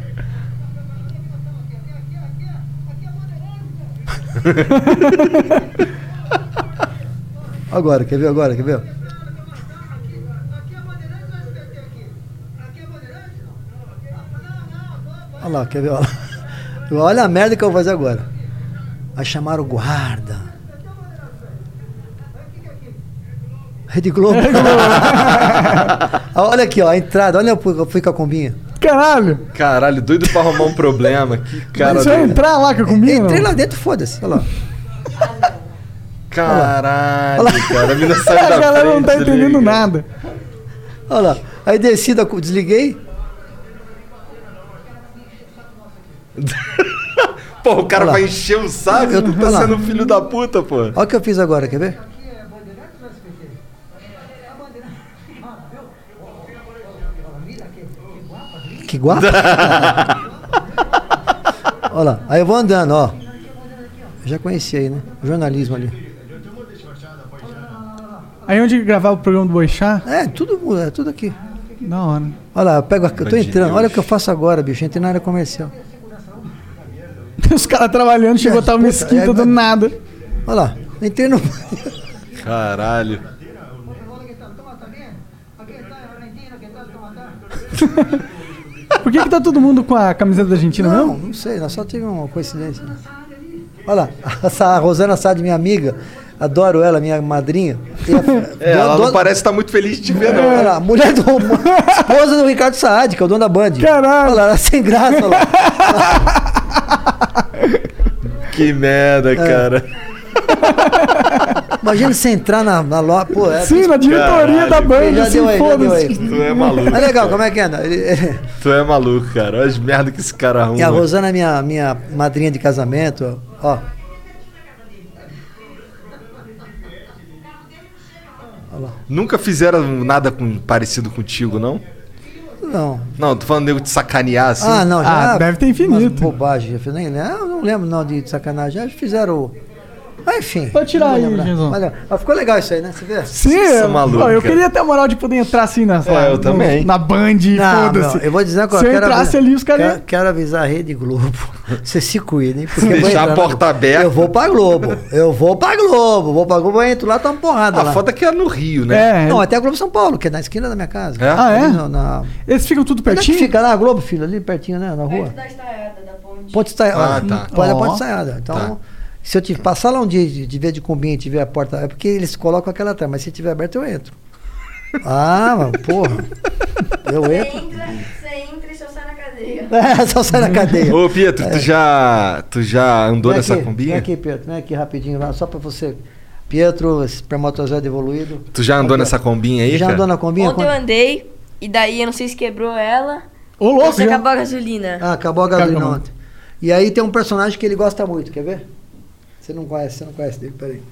[LAUGHS] Agora, quer ver agora, quer ver? Olha lá, quer ver? Olha, lá. Olha a merda que eu vou fazer agora. Aí chamaram o guarda. Rede Globo. Ah, [LAUGHS] olha aqui, ó, a entrada. Olha, eu fui, eu fui com a combinha.
Caralho.
Caralho, doido pra arrumar um problema. Que cara.
Você vai
doido.
entrar lá com a combina?
Entrei
não?
lá dentro, foda-se. Olha lá.
Caralho,
Olha lá.
cara. A mina sai
A
da
galera não tá
frente,
entendendo
liga.
nada.
Olha lá. Aí desci, da, desliguei. [LAUGHS]
Pô, o cara vai encher o saco.
Eu-
Tu tá sendo filho da puta, pô.
Olha o que eu fiz agora, quer ver? Que guapo. [LAUGHS] Olha lá, aí eu vou andando, ó. Eu já conheci aí, né? O jornalismo ali.
Aí onde gravava o programa do Boixá?
É, tudo, é tudo aqui.
Da hora.
Olha lá, eu, pego, a- eu tô entrando. Olha o que eu faço agora, bicho. Entrei na área comercial. [LAUGHS]
Os caras trabalhando, chegou a estar
Puta,
mesquita
é,
do
mas-
nada.
Olha lá, entrei no.
Caralho. [LAUGHS]
Por que, que tá todo mundo com a camiseta da Argentina
Não,
mesmo?
não sei, nós só tive uma coincidência. Olha lá, essa a Rosana Sade, minha amiga, adoro ela, minha madrinha. A- [LAUGHS]
É, ela
dona-
não parece estar muito feliz de te ver, não.
Olha lá, mulher do. esposa do Ricardo Saad, que é o dono da Band.
Caralho.
Olha lá, ela sem graça, olha lá. [LAUGHS]
Que merda, cara.
Imagina você entrar na, na loja. Pô, é.
Sim, na diretoria
Caralho.
da banda,
Já
assim, foda-se.
Tu é maluco.
Mas legal, como é que anda?
Tu é maluco, cara. Olha as merda que esse cara arruma.
E a Rosana é minha, minha madrinha de casamento, ó.
Nunca fizeram nada com- parecido contigo, não?
Não.
Não, tô falando de sacanear assim.
Ah, não, já.
Ah, deve ter infinito.
Bobagem, eu nem lembro. Eu não lembro não de sacanagem. Já fizeram. Mas enfim.
Pode tirar
vou
aí. Genzão.
Mas, mas ficou legal isso aí, né? Você vê?
Sim,
Você é maluco,
ó, eu queria ter a moral de poder entrar assim na,
É, eu
no-
também.
na Band e foda-se.
eu vou dizer uma
Se eu
quero
entrasse
avisar-
ali, os caras.
Quero, quero avisar a Rede Globo. [LAUGHS] Você se cuida, hein? Porque eu vou
Deixar a porta aberta.
Eu vou pra Globo. Eu vou pra Globo. Vou pra Globo, eu entro lá, tá uma porrada
A
lá.
foda é que é no Rio, né?
É,
Não, até a Globo São Paulo, que é na esquina da minha casa.
É?
Ah, é?
No- na...
eles ficam tudo
Onde é que
pertinho?
fica lá a Globo, filho? Ali pertinho, né? Na rua.
Perto da estaiada da ponte.
Ponte Estaiada.
Ah, tá.
A
Ó.
Ponte Estaiada. Então,
Tá.
Se eu te passar lá um dia de, de ver de combinha e tiver a porta. É porque eles colocam aquela atrás, mas se tiver aberto, eu entro. Ah, mano, porra. Eu
Você
entro.
entra, você entra e só sai na cadeia. [LAUGHS]
É, só sai na cadeia.
Ô, Pietro, tu já, tu já andou
Vem
nessa
aqui,
combinha?
Vem aqui, Pietro. Vem aqui rapidinho, lá, só pra você. Pietro, espermatozoide evoluído.
Tu já andou
Aqui,
nessa combinha aí,
Já
cara?
andou na combinha?
Ontem eu andei e daí eu não sei se quebrou ela
Ô,
ou
louco, já.
acabou a gasolina.
Ah, acabou a gasolina
Acabou.
ontem. E aí tem um personagem que ele gosta muito, quer ver? Você não conhece, você não conhece dele, peraí.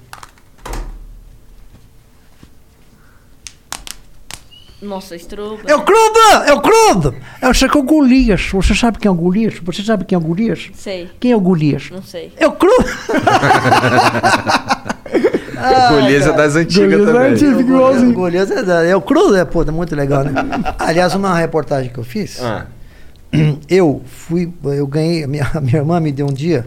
Nossa, estrou.
É o Clube! É o Clube! É o Chacão Golias. Você sabe quem é o Golias? Você sabe quem é o Golias?
Sei,
Quem é o Golias?
não sei.
É o Clube! [LAUGHS]
Golias é das antigas
Golias é
também.
antigo. Fica igualzinho.
Golias é, da- é o Clube, é, pô, é muito legal, né? [LAUGHS] Aliás, uma reportagem que eu fiz,
Ah, [CLEARS THROAT]
eu fui, eu ganhei, a minha, a minha irmã me deu um dia,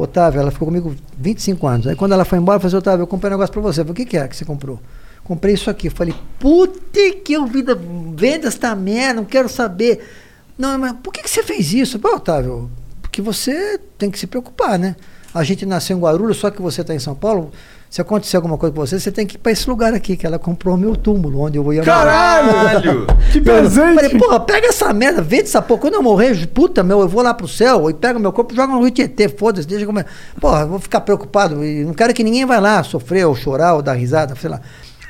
Otávio, ela ficou comigo 25 anos. Aí quando ela foi embora, eu falei, assim, Otávio, eu comprei um negócio pra você. Eu falei, o que, é que você comprou? Comprei isso aqui. Eu falei, puta que eu vida, venda esta merda, não quero saber. Não, mas por que, que você fez isso? Pô, Otávio, porque você tem que se preocupar, né? A gente nasceu em Guarulhos, só que você está em São Paulo. Se acontecer alguma coisa com você, você tem que ir para esse lugar aqui, que ela comprou meu túmulo, onde eu ia morar.
Caralho! [LAUGHS]
Que
Eu
presente!
Falei, porra, pega essa merda, vende essa porra. Quando eu morrer, puta, meu, eu vou lá pro céu e pego meu corpo e jogo no Rio Tietê, foda-se, deixa como é. Porra, eu vou ficar preocupado e não quero que ninguém vá lá sofrer ou chorar ou dar risada, sei lá.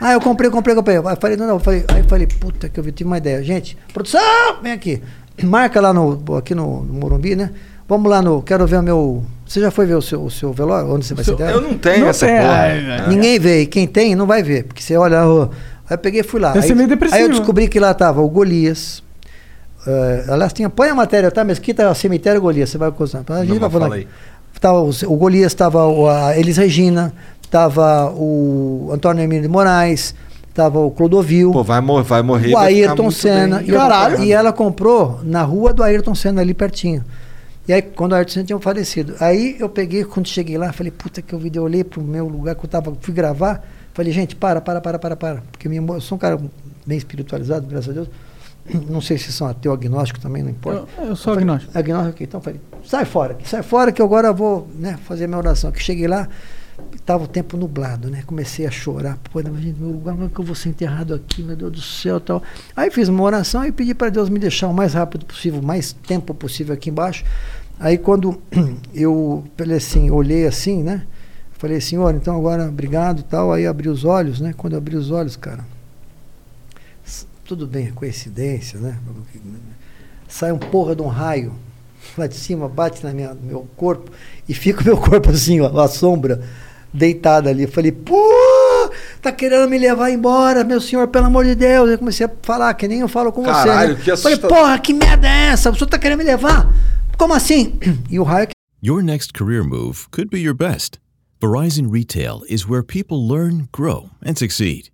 Ah, eu comprei, comprei, comprei. Aí eu falei, não, não, eu falei, aí eu falei, puta que eu tive uma ideia. Gente, produção, vem aqui. Marca lá no, aqui no, no Morumbi, né? Vamos lá no, quero ver o meu... Você já foi ver o seu, o seu velório? Onde você vai se der?
Eu não tenho
Não
essa
tem,
porra.
ai, ai.
Ninguém vê, e quem tem não vai ver, porque você olha a rua. Aí eu peguei e fui lá. Aí,
ser meio depressivo,
aí eu
né?
descobri que lá tava o Golias. eh, aliás, tinha, põe a matéria, tá? Mesquita, cemitério Golias, você vai acusar. A gente
Não,
vai falar. Tava o, o Golias, tava o, a Elis Regina, tava o Antônio Emílio de Moraes, tava o Clodovil.
Pô, vai, mor vai morrer.
O Ayrton Senna. E, eu- e ela comprou na rua do Ayrton Senna, ali pertinho. E aí, quando o Ayrton tinha falecido. Aí eu peguei, quando cheguei lá, falei, puta que eu vi, eu olhei pro meu lugar que eu tava, fui gravar. Falei, gente, para, para, para, para, para. Porque minha, eu sou um cara bem espiritualizado, graças a Deus. [CLEARS THROAT] Não sei se são ateu ou agnóstico também, não importa.
Eu, eu sou agnóstico.
Agnóstico então eu falei, sai fora, sai fora que eu agora vou né, fazer minha oração. Que cheguei lá, estava o tempo nublado, né? Comecei a chorar, pô, gente, meu lugar, como é que eu vou ser enterrado aqui, meu Deus do céu tal. Aí fiz uma oração e pedi para Deus me deixar o mais rápido possível, o mais tempo possível aqui embaixo. Aí quando [CLEARS THROAT] eu falei assim, olhei assim, né? Falei, senhor, então agora obrigado tal. Aí abri os olhos, né? Quando eu abri os olhos, cara, tudo bem, é coincidência, né? Sai um porra de um raio lá de cima, bate no meu corpo e fica o meu [LAUGHS] corpo assim, ó, a sombra, deitada ali. Eu falei, pô, tá querendo me levar embora, meu senhor, pelo amor de Deus. Eu comecei a falar, que nem eu falo com
Caralho,
você.
que
Né? Falei, porra, que merda é essa? O senhor tá querendo me levar? Como assim? [CLEARS THROAT] E o raio
Your next career move could be your best. Verizon Retail is where people learn, grow, and succeed.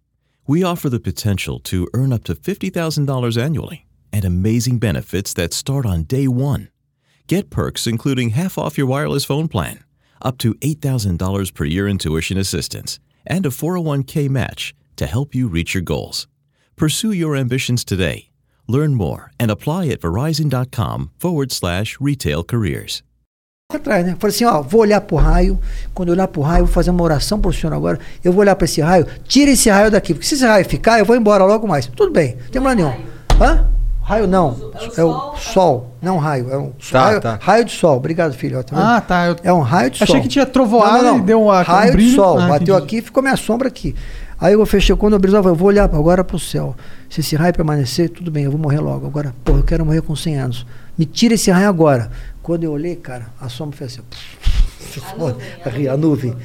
We offer the potential to earn up to $50,000 annually and amazing benefits that start on day one. Get perks including half off your wireless phone plan, up to $8,000 per year in tuition assistance, and a 401k match to help you reach your goals. Pursue your ambitions today. Learn more and apply at verizon.com forward slash retail careers.
atrás, né? Falei assim, ó, vou olhar pro raio. Quando eu olhar pro raio, vou fazer uma oração pro senhor agora. Eu vou olhar para esse raio, tira esse raio daqui, porque se esse raio ficar, eu vou embora logo mais. Tudo bem, não tem problema nenhum. Hã? Raio não, é o sol, não raio, é um
Tá,
raio,
tá.
raio de sol. Obrigado, filho. ó, tá?
Ah, tá. Eu
É um raio de
Achei
sol.
que tinha trovoada
Não, não, não.
e deu uma- um
raio de
brilho.
sol.
Ah,
bateu
entendi.
aqui e ficou minha sombra aqui. Aí eu fechei, quando eu abri eu vou olhar agora pro céu. Se esse raio permanecer, tudo bem, eu vou morrer logo. Agora, porra, eu quero morrer com 100 anos. Me tira esse raio agora. Quando eu olhei, cara, a sombra fez assim. [LAUGHS] A, nuvem, a nuvem.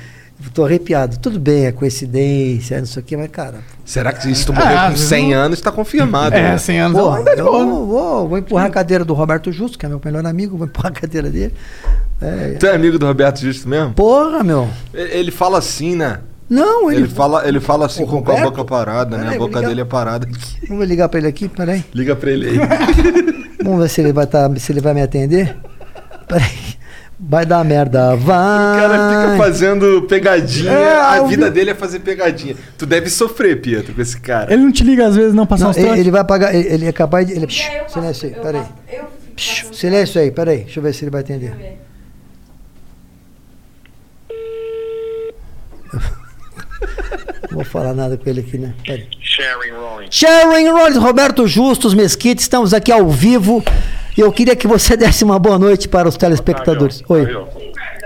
Tô arrepiado. Tudo bem, é coincidência, não sei o quê, mas, cara.
Será que se tu morrer
Ah,
com
às vezes
100
não-
anos, tá confirmado.
É,
né?
100 anos.
Porra,
ainda de
eu
né?
vou, vou empurrar a cadeira do Roberto Justo, que é meu melhor amigo, vou empurrar a cadeira dele. É,
Tu é amigo do Roberto Justo mesmo?
porra, meu.
Ele fala assim, né?
Não, ele.
Ele fala, ele fala assim com, com a boca parada, né? A
vou
boca
ligar.
dele é parada.
Vamos ligar pra ele aqui, peraí.
Liga pra ele aí.
Vamos ver se ele vai, tá, se ele vai me atender. Peraí. Vai dar merda.
O
Vai.
cara fica fazendo pegadinha.
É,
a vida
vi-
dele é fazer pegadinha. Tu deve sofrer, Pietro, com esse cara.
Ele não te liga às vezes, não, passar
Não,
uns
ele,
trotes?
ele vai pagar. Ele, ele é capaz de. Ele,
aí eu
silêncio aí,
faço-
peraí.
faço-
Psh,
faço-
Silêncio aí, peraí. Deixa eu ver se ele vai atender. [LAUGHS] Não vou falar nada com ele aqui, né? Peraí.
Sharing Rollins.
Sharon Rollins, Roberto Justus Mesquita, estamos aqui ao vivo. Eu queria que você [LAUGHS] desse uma boa noite para os telespectadores. Oi.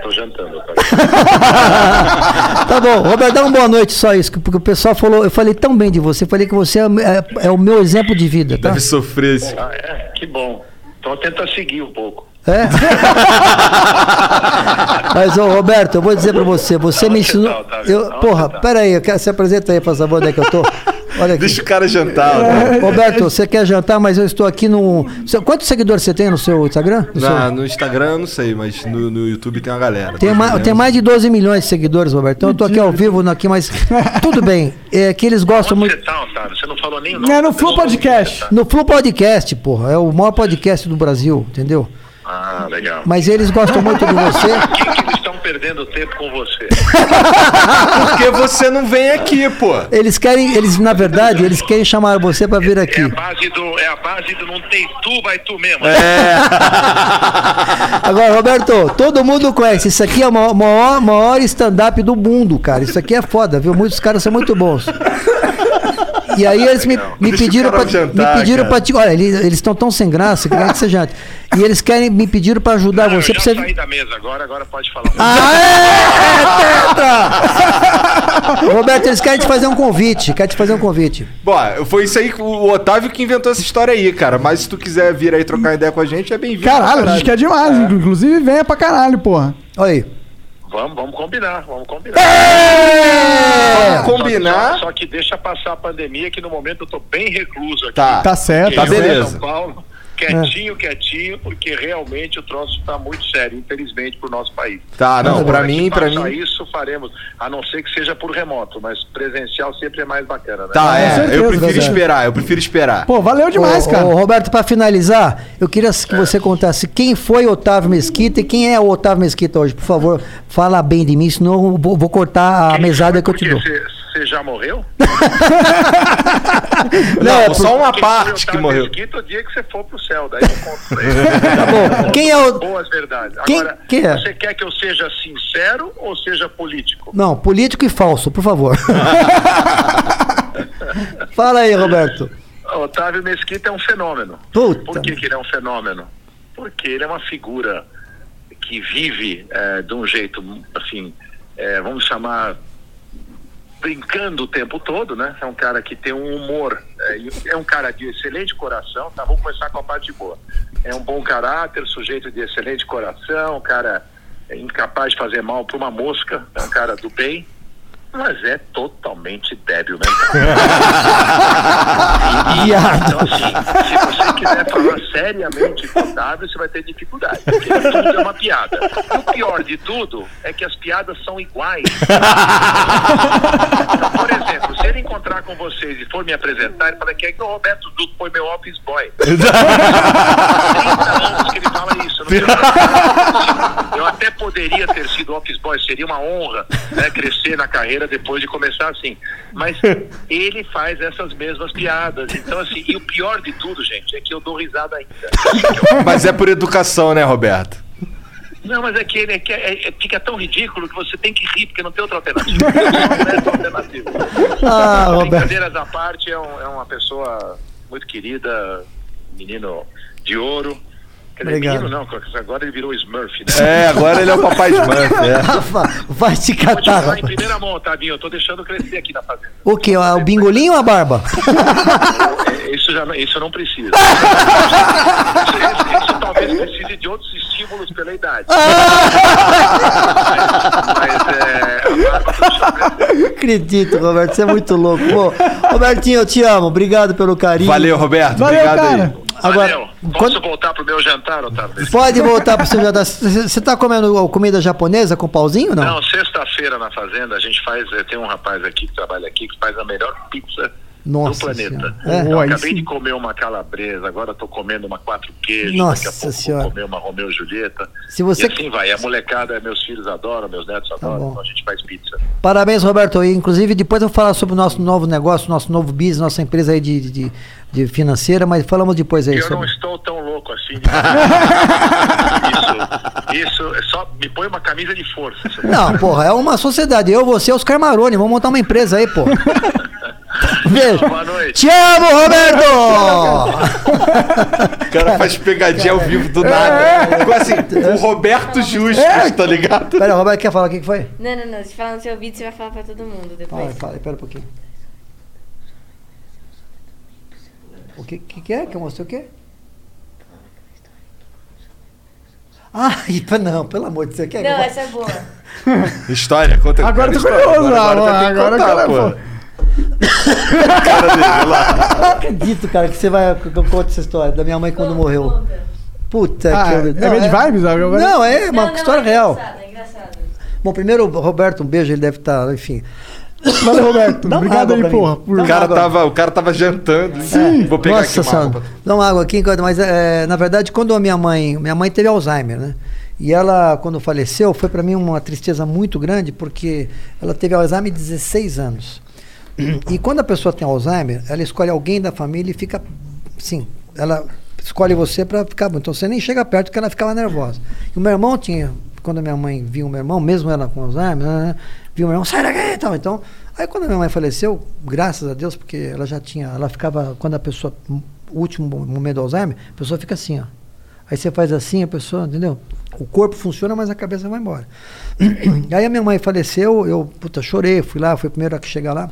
Tô jantando, tá? [LAUGHS]
Tá bom, Roberto, dá uma boa noite só isso, porque o pessoal falou, eu falei tão bem de você, falei que você é, é- é o meu exemplo de vida, tá?
Deve sofrer esse.
Ah, é? Que bom. Então tenta seguir um pouco.
É? [LAUGHS] Mas, ô, Roberto, eu vou dizer pra você, você me ensinou.
tá, Otávio?
Eu, porra,
tá?
peraí, eu quero, se apresenta aí, por favor, onde é que eu tô? Olha aqui.
Deixa o cara jantar. né?
Roberto, você quer jantar, mas eu estou aqui no. Quantos seguidores você tem no seu Instagram? No seu-
no Instagram eu não sei, mas no, no YouTube tem uma galera.
Tem, ma tem mais de 12 milhões de seguidores, Roberto. Então eu tô aqui ao vivo aqui, mas tudo bem. É que eles gostam
Onde
muito.
você tá, Otávio? Você não falou nem o nome.
É no Flow. Podcast.
No Flow Podcast, porra. É o maior podcast do Brasil, entendeu?
Ah, legal.
Mas eles gostam muito de você.
Por [LAUGHS] que, que eles estão perdendo tempo com você?
Porque você não vem aqui, pô.
Eles querem, eles, na verdade, eles querem chamar você pra vir
É
aqui.
a base do, é a base do não tem tu, vai tu mesmo.
É. [LAUGHS]
Agora, Roberto, todo mundo conhece. Isso aqui é o maior, maior stand-up do mundo, cara. Isso aqui é foda, viu? Muitos caras são muito bons. E aí eles me, me pediram
jantar,
me pediram pra te, olha, eles estão tão sem graça que querem que você jante. E eles querem me pediram pra ajudar
Não, eu
você
já
pra você.
saí da mesa agora, agora pode falar.
Aê, teta! [LAUGHS] Roberto, eles querem te fazer um convite, querem te fazer um convite.
Bom, foi isso aí que o Otávio que inventou essa história aí, cara. Mas se tu quiser vir aí trocar ideia com a gente, é bem-vindo.
Caralho, a gente quer demais. Inclusive, venha pra caralho, porra.
Olha aí.
Vamos, vamos combinar, vamos combinar.
É!
Vamos combinar.
Só, só que deixa passar a pandemia, que no momento eu tô bem recluso aqui.
Tá.
Tá certo,
Tá
Porque eu em
beleza.
São Paulo, quietinho, quietinho, porque realmente o troço está muito sério, infelizmente, pro nosso país.
Tá, não,
que
mim, pra
passar
mim.
isso faremos, a não ser que seja por remoto, mas presencial sempre é mais bacana, né?
Tá, é.
certeza,
eu prefiro
Zé.
esperar, eu prefiro esperar.
Pô, valeu demais,
Ô,
cara.
ô, Roberto, para finalizar, eu queria que você contasse quem foi Otávio Mesquita e quem é o Otávio Mesquita hoje. Por favor, fala bem de mim, senão eu vou, vou cortar a
Quem
mesada que eu te dou.
Porque Você já morreu? [LAUGHS]
Não,
é
só uma parte que
Otávio
morreu.
Mesquita, o dia que você for pro céu, daí eu conto pra ele. [LAUGHS]
Tá bom. Quem é o.
Boas verdades.
Quem-
Agora,
quem é?
você quer que eu seja sincero ou seja político?
Não, político e falso, por favor. [LAUGHS] Fala aí, Roberto.
Otávio Mesquita é um fenômeno.
Puta.
Por que, que ele é um fenômeno? Porque ele é uma figura que vive eh, de um jeito, assim, eh, vamos chamar, brincando o tempo todo, né? É um cara que tem um humor, e é um cara de excelente coração, tá? Vamos começar com a parte boa. É um bom caráter, sujeito de excelente coração, um cara é, incapaz de fazer mal para uma mosca, é um cara do bem, mas é totalmente débil mental. [LAUGHS]
Viado.
Então, assim, se você quiser falar seriamente com o você vai ter dificuldade. Porque tudo é uma piada. E o pior de tudo é que as piadas são iguais. Então, por exemplo, se ele encontrar com vocês e for me apresentar, ele fala que é que o Roberto Duque foi meu office boy. [LAUGHS] 30 anos que ele fala isso. Não. [LAUGHS] Eu até poderia ter sido office boy, seria uma honra né, crescer na carreira depois de começar assim. Mas ele faz essas mesmas piadas. Então, assim, e o pior de tudo, gente, é que eu dou risada ainda.
Mas é por educação, né, Roberto?
Não, mas é que ele é, que é- é- fica tão ridículo que você tem que rir, porque não tem outra alternativa. [LAUGHS] Não é outra alternativa.
Ah, Roberto.
Brincadeiras à parte, é, um- é uma pessoa muito querida, menino de ouro. Dizer,
Obrigado.
menino não, agora ele virou Smurf, né?
É, agora ele é o papai Smurf, é. [LAUGHS]
Rafa, vai te
Vou te
catar.
falar em primeira mão, Tavinho, eu tô deixando crescer aqui na fazenda.
O que? O bingolinho ou a barba?
É, Isso, já, não- isso eu não preciso. Isso, [LAUGHS] isso- isso talvez precise de outros estímulos pela idade. Mas é. a barba tá deixando
Acredito, Roberto, você é muito louco. Pô, Robertinho, eu te amo. Obrigado pelo carinho.
Valeu, Roberto.
Valeu,
Obrigado
cara.
aí.
Agora,
Valeu. Posso
quando-
voltar pro meu jantar, Otávio?
pode [LAUGHS] voltar pro seu jantar. Você tá comendo comida japonesa com pauzinho ou não?
Não, sexta-feira na fazenda a gente faz. eh, Tem um rapaz aqui que trabalha aqui que faz a melhor pizza
Nossa
do planeta.
É?
Eu acabei
sim.
de comer uma calabresa, agora tô comendo uma quatro queijos,
Nossa
daqui a pouco
Senhora.
vou comer uma Romeu e Julieta.
Se você-
E assim vai. A molecada, meus filhos adoram, meus netos adoram,
bom.
então a gente faz pizza.
Parabéns, Roberto. E, inclusive, depois eu vou falar sobre o nosso novo negócio, nosso novo business, nossa empresa aí de, de, de financeira, mas falamos depois aí
eu não
sobre.
estou tão louco assim. [LAUGHS] isso, isso, é só me põe uma camisa de força. você
Não, porra, é uma sociedade. Eu, você, os Carmarone. Vamos montar uma empresa aí, pô. [LAUGHS] Beijo.
Boa noite.
Te amo, Roberto!
O cara faz pegadinha ao vivo do nada. Ficou assim, o Roberto Justus, tá ligado?
Pera, Roberto, quer falar o que, que foi?
Não, não, não. Se falar no seu vídeo, você vai falar pra todo mundo depois.
Fala, fala, pera um pouquinho. O que, que, que é? Que eu mostrei o quê? Ah, [LAUGHS] não, pelo amor de Deus. Quer
Não,
eu
essa é boa. [LAUGHS]
História, conta
Agora eu tô
cara, história.
curioso,
Agora,
agora,
agora,
agora,
contar,
pô. [LAUGHS]
cara dele, lá.
Não acredito, cara, que você vai que eu conto essa história da minha mãe quando morreu.
Conta.
Puta
Ah,
que
é
eu-
bad vibes, agora?
Não, é uma
Não, não,
história
é
real.
engraçado, é engraçado.
Bom, primeiro, Roberto, um beijo, ele deve estar, enfim.
Valeu, Roberto.
Dá
Obrigado aí, porra. Por...
O cara, tava, o cara tava jantando. Sim. Vou pegar
Nossa
aqui uma água.
Dá uma água aqui, mas é, na verdade, quando a minha mãe, minha mãe teve Alzheimer, né? E ela, quando faleceu, foi para mim uma tristeza muito grande, porque ela teve Alzheimer de 16 anos. E quando a pessoa tem Alzheimer, ela escolhe alguém da família e fica, sim, ela escolhe você para ficar bom. Então você nem chega perto porque ela ficava nervosa. E o meu irmão tinha, quando a minha mãe viu o meu irmão, mesmo ela com Alzheimer, viu meu irmão, sai daqui e tal. Então, aí quando a minha mãe faleceu, graças a Deus, porque ela já tinha, ela ficava, quando a pessoa, o último momento do Alzheimer, a pessoa fica assim, ó. Aí você faz assim, a pessoa, entendeu? O corpo funciona, mas a cabeça vai embora. [CLEARS THROAT] Aí a minha mãe faleceu, eu, puta, chorei, fui lá, fui o primeiro a chegar lá.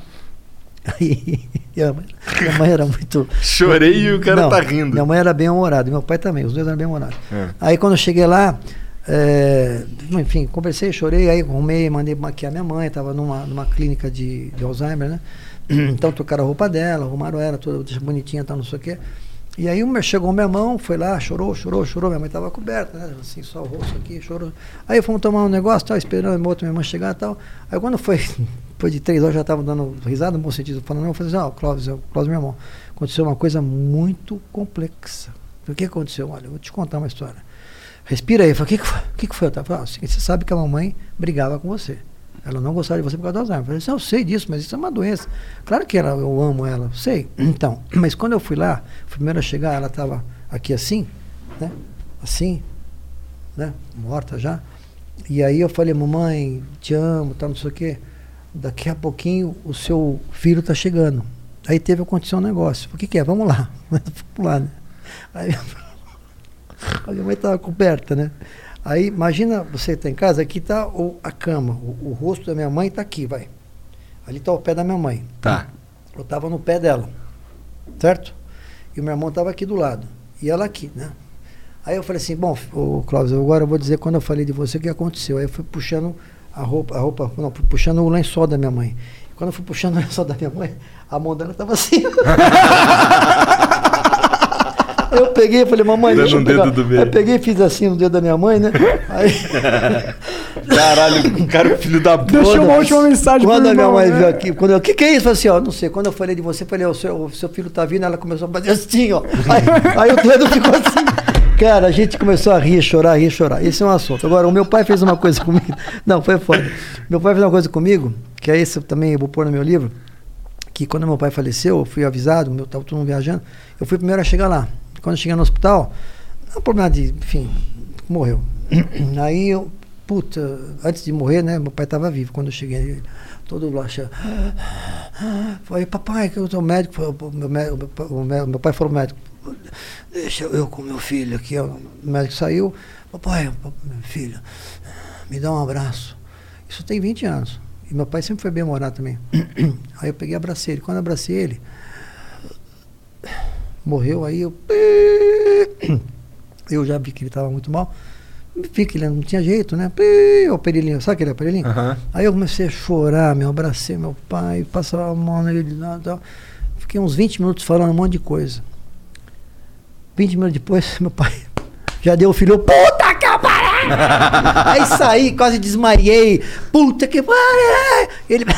[LAUGHS] Aí, minha mãe, minha mãe era muito. [LAUGHS]
Chorei e o cara
Não,
tá rindo.
Minha mãe era bem humorada, e meu pai também, os dois eram bem humorados.
É.
Aí quando eu cheguei lá, é, enfim, conversei, chorei, aí arrumei, mandei maquiar minha mãe, estava numa, numa clínica de, de Alzheimer, né? [CLEARS THROAT] Então trocaram a roupa dela, arrumaram ela, toda bonitinha, tal, não sei o quê. E aí chegou o meu irmão, foi lá, chorou, chorou, chorou, minha mãe estava coberta, né? Assim, só o rosto aqui, chorou. Aí fomos tomar um negócio, tal, esperando o outro minha irmã chegar e tal. Aí quando foi, [LAUGHS] depois de três horas já estava dando risada, no bom sentido, falando, não, eu falei assim, ó, Clóvis, Clóvis, meu irmão, aconteceu uma coisa muito complexa. O que aconteceu? Olha, eu vou te contar uma história. Respira aí. Eu falei, o que, que foi? O que, que foi? Eu falei, ah, você sabe que a mamãe brigava com você. Ela não gostava de você por causa do Alzheimer. Eu falei eu sei disso, mas isso é uma doença. Claro que ela, eu amo ela, sei. [CLEARS THROAT] Então, mas quando eu fui lá, fui primeiro a chegar, ela estava aqui assim, né? Assim, né? Morta já. E aí eu falei, mamãe, te amo, tal, não sei o quê. Daqui a pouquinho o seu filho tá chegando. Aí teve acontecer um negócio. O que, que é? Vamos lá. [LAUGHS] Vamos lá, né? Aí a minha mãe estava coberta, né? Aí imagina você tá em casa, aqui tá o, a cama, o, o rosto da minha mãe tá aqui, vai. Ali tá o pé da minha mãe.
Tá.
Eu tava no pé dela, certo? E o meu irmão tava aqui do lado. E ela aqui, né? Aí eu falei assim, bom, ô Cláudio, agora eu vou dizer quando eu falei de você o que aconteceu. Aí eu fui puxando a roupa, a roupa, não, fui puxando o lençol da minha mãe. E quando eu fui puxando o [LAUGHS] lençol da minha mãe, a mão dela tava assim. [LAUGHS] Aí eu peguei e falei, mamãe,
Dando
deixa eu pegar.
dedo do meio.
eu peguei e fiz assim no dedo da minha mãe, né? Aí, [LAUGHS]
Caralho, o cara é filho da puta.
Deixou uma última mensagem
quando
pro
a minha
irmão,
mãe
né?
viu aqui, quando eu, o que que é isso? Eu falei assim, ó, não sei, quando eu falei de você, eu falei, o seu, o seu filho tá vindo, ela começou a fazer assim, ó. Aí, aí o dedo ficou assim. Cara, a gente começou a rir, chorar, rir, chorar. Esse é um assunto. Agora, o meu pai fez uma coisa comigo. Não, foi foda. Meu pai fez uma coisa comigo, que é esse eu também eu vou pôr no meu livro, que quando meu pai faleceu, eu fui avisado, meu tava todo mundo viajando, eu fui o primeiro a chegar lá. Quando cheguei no hospital, é problema de, enfim, morreu. [CLEARS THROAT] Aí eu, puta, antes de morrer, né, meu pai estava vivo quando eu cheguei, todo lá, che- falei, papai, que eu sou médico, Falei, "Pô, meu, meu meu pai falou médico, deixa eu com meu filho aqui, o médico saiu, papai, filho, me dá um abraço. Isso tem 20 anos. E meu pai sempre foi bem morar também. [CLEARS THROAT] Aí eu peguei e abracei ele. Quando eu abracei ele, morreu, aí eu. [CLEARS THROAT] Eu já vi que ele estava muito mal. Vi que ele não tinha jeito, né? O perilinho, sabe aquele perilinho?
Aham.
Aí eu comecei a chorar, me abracei meu pai, passava a mão nele tal. Fiquei uns 20 minutos falando um monte de coisa. 20 minutos depois, [LAUGHS] meu pai já deu o filho, puta! [LAUGHS] Aí saí, quase desmaiei. Puta que pariu! Ele. [LAUGHS]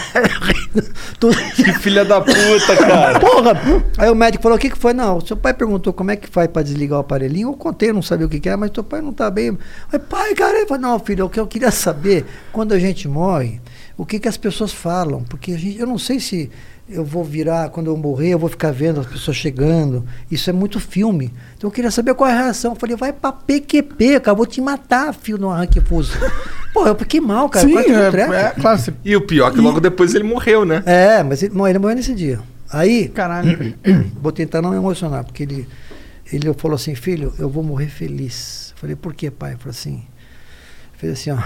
Que filha da puta, cara.
Porra! Aí o médico falou: o que, que foi? Não, seu pai perguntou como é que faz pra desligar o aparelhinho. Eu contei, eu não sabia o que, que era, mas teu pai não tá bem. Aí, pai, cara, ele falou: não, filho, o que eu queria saber, quando a gente morre, o que, que as pessoas falam? Porque a gente, eu não sei se eu vou virar, quando eu morrer, eu vou ficar vendo as pessoas chegando. Isso é muito filme. Então eu queria saber qual é a reação. Eu falei: vai pra PQP, cara, vou te matar, filho do arranque fuso. [LAUGHS] Pô, eu fiquei mal, cara.
Sim, é, é, claro.
E o pior é que logo depois ele morreu, né?
É, mas ele, não, ele morreu nesse dia. Aí,
Caralho. [CLEARS THROAT]
vou tentar não me emocionar, porque ele, ele falou assim, filho, eu vou morrer feliz. Eu falei, por quê, pai? Ele falou assim, fez assim, ó,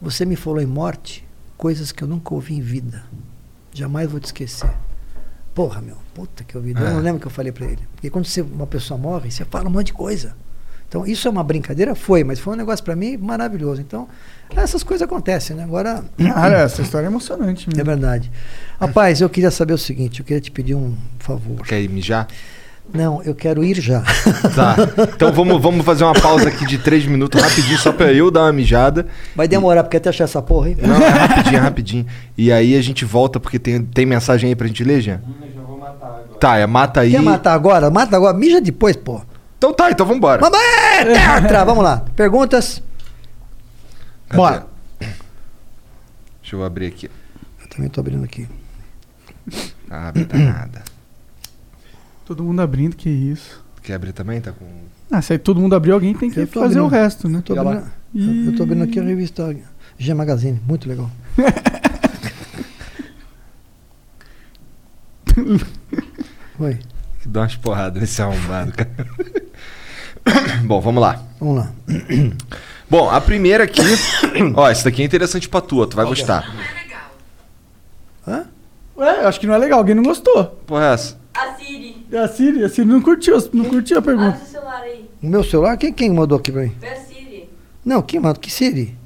você me falou em morte, coisas que eu nunca ouvi em vida. Jamais vou te esquecer. Porra, meu, puta que eu. Eu
É.
não lembro o que eu falei pra ele. Porque quando você, uma pessoa morre, você fala um monte de coisa. Então, isso é uma brincadeira? Foi, mas foi um negócio pra mim maravilhoso. Então, essas coisas acontecem, né? Agora, [COUGHS]
Cara, essa história é emocionante
é
mesmo.
verdade. Rapaz, eu queria saber o seguinte, eu queria te pedir um favor.
Quer ir mijar?
Não, eu quero ir já.
Tá. Então vamos, vamos fazer uma pausa aqui de três minutos rapidinho, só pra eu dar uma mijada.
Vai demorar, porque até achar essa porra, hein?
Não, é rapidinho, é rapidinho. E aí a gente volta, porque tem, tem mensagem aí pra gente ler, Jean? Tá, é mata aí.
Quer matar agora? Mata agora, mija depois, pô.
Então tá, então vambora.
Mamãe, tetra! Vamos lá. Perguntas?
Cadê?
Bora.
Deixa eu abrir aqui.
Eu também tô abrindo aqui.
Ah, abre tá nada.
Todo mundo abrindo, que isso.
Quer abrir também? Tá com.
Ah, se aí todo mundo abrir, alguém tem que fazer o
abrindo.
resto, né?
Eu tô abrindo, eu, eu tô abrindo aqui a revista G Magazine, muito legal. [LAUGHS] Oi,
Que dá umas porradas nesse arrombado, cara. [COUGHS] Bom, vamos lá.
vamos lá. [COUGHS]
Bom, a primeira aqui. [COUGHS] ó, essa daqui é interessante pra tua, tu vai gostar.
Hã?
Ué, eu acho que não é legal, alguém não gostou.
Porra, é essa?
A Siri.
A Siri, a Siri não curtiu, não curtiu a
Abre
pergunta.
seu celular aí.
O meu celular, quem, quem mandou aqui pra mim?
Vê a Siri.
Não, quem mandou? Que Siri?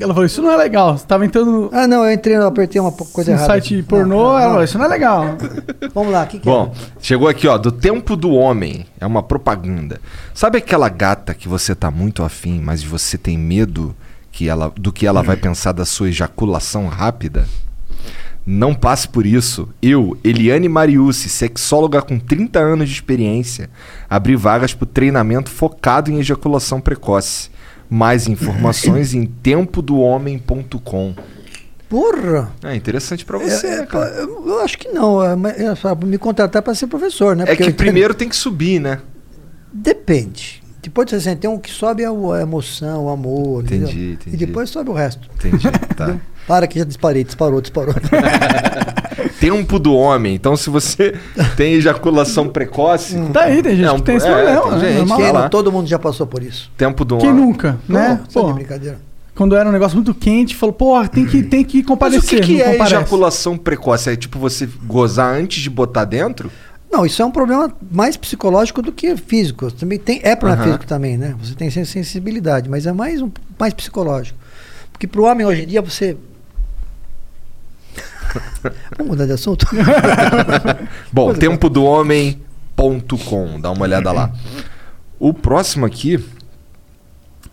Ela falou, isso não é legal. Você tava entrando
Ah, não, eu entrei, eu apertei uma coisa
no
errada.
site
aqui.
pornô,
Não, não,
ela falou, isso não é legal. [LAUGHS]
Vamos lá, o que, que
Bom, chegou aqui, ó, do tempo do homem. É uma propaganda. Sabe aquela gata que você tá muito afim, mas você tem medo que ela, do que ela vai pensar da sua ejaculação rápida? Não passe por isso. Eu, Eliane Mariucci, sexóloga com 30 anos de experiência, abri vagas para treinamento focado em ejaculação precoce. Mais informações [LAUGHS] em tempodohomem.com.
Porra!
É interessante pra você,
É,
né, cara?
eu, eu acho que não. É, é só me contratar para ser professor, né?
É
Porque
que
eu entendo-
primeiro tem que subir, né?
Depende. Depois de 60, tem um que sobe a, a emoção, o amor.
Entendi,
entendeu?
entendi.
E depois sobe o resto.
Entendi, tá. [LAUGHS]
Para que já disparei, disparou, disparou. [LAUGHS]
Tempo do homem. Então, se você tem ejaculação precoce.
Tá aí, tem gente
É um-
que tem esse
é,
problema.
tem
né?
gente
Normal.
que
Quem não, todo mundo já passou por isso.
Tempo do
Quem
homem.
nunca, né?
Pô, de
Pô,
brincadeira.
quando era um negócio muito quente, falou, porra, tem que, tem que
Mas o
comparecer.
que, que
não
é
comparece.
ejaculação precoce? É tipo você gozar antes de botar dentro?
Não, isso é um problema mais psicológico do que físico. Também tem, é problema
Aham.
físico também, né? Você tem sen- sensibilidade, mas é mais, um, mais psicológico. Porque pro homem hoje em dia você. [LAUGHS] Vamos mudar de assunto? [LAUGHS]
Bom, tempo do homem.com, dá uma olhada lá. O próximo aqui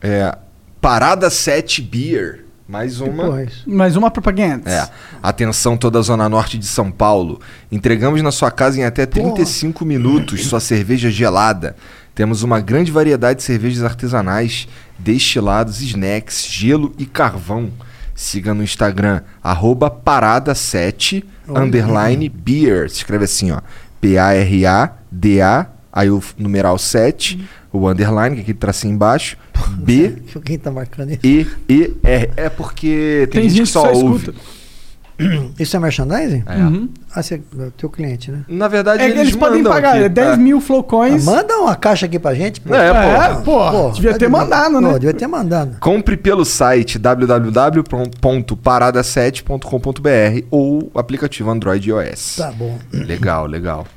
é Parada 7 Beer. Mais uma.
Porra, isso.
Mais uma propaganda.
É. Atenção toda a zona norte de São Paulo. Entregamos na sua casa em até 35 minutos sua cerveja gelada. Temos uma grande variedade de cervejas artesanais, destilados, snacks, gelo e carvão. Siga no Instagram, arroba parada7 underline beer. Se escreve assim, ó. P-A-R-A-D-A, aí o numeral 7, o underline, que é aquele tracinho embaixo, B [LAUGHS]
Quem tá marcando isso?
e E R. É porque tem,
Tem
gente, que só, ouve.
escuta. [CLEARS THROAT]
Isso é merchandising?
É.
Uhum.
Ah, você, é o teu cliente, né?
Na verdade,
É que eles, podem pagar
aqui.
é 10
É.
mil flowcoins.
Ah, manda uma caixa aqui pra gente. pô.
É,
É,
pô.
pô,
Pô,
devia ter mandado, né?
Pô, devia ter mandado.
Compre pelo site www.parada7.com.br ou aplicativo Android e iOS.
Tá bom.
Legal, legal.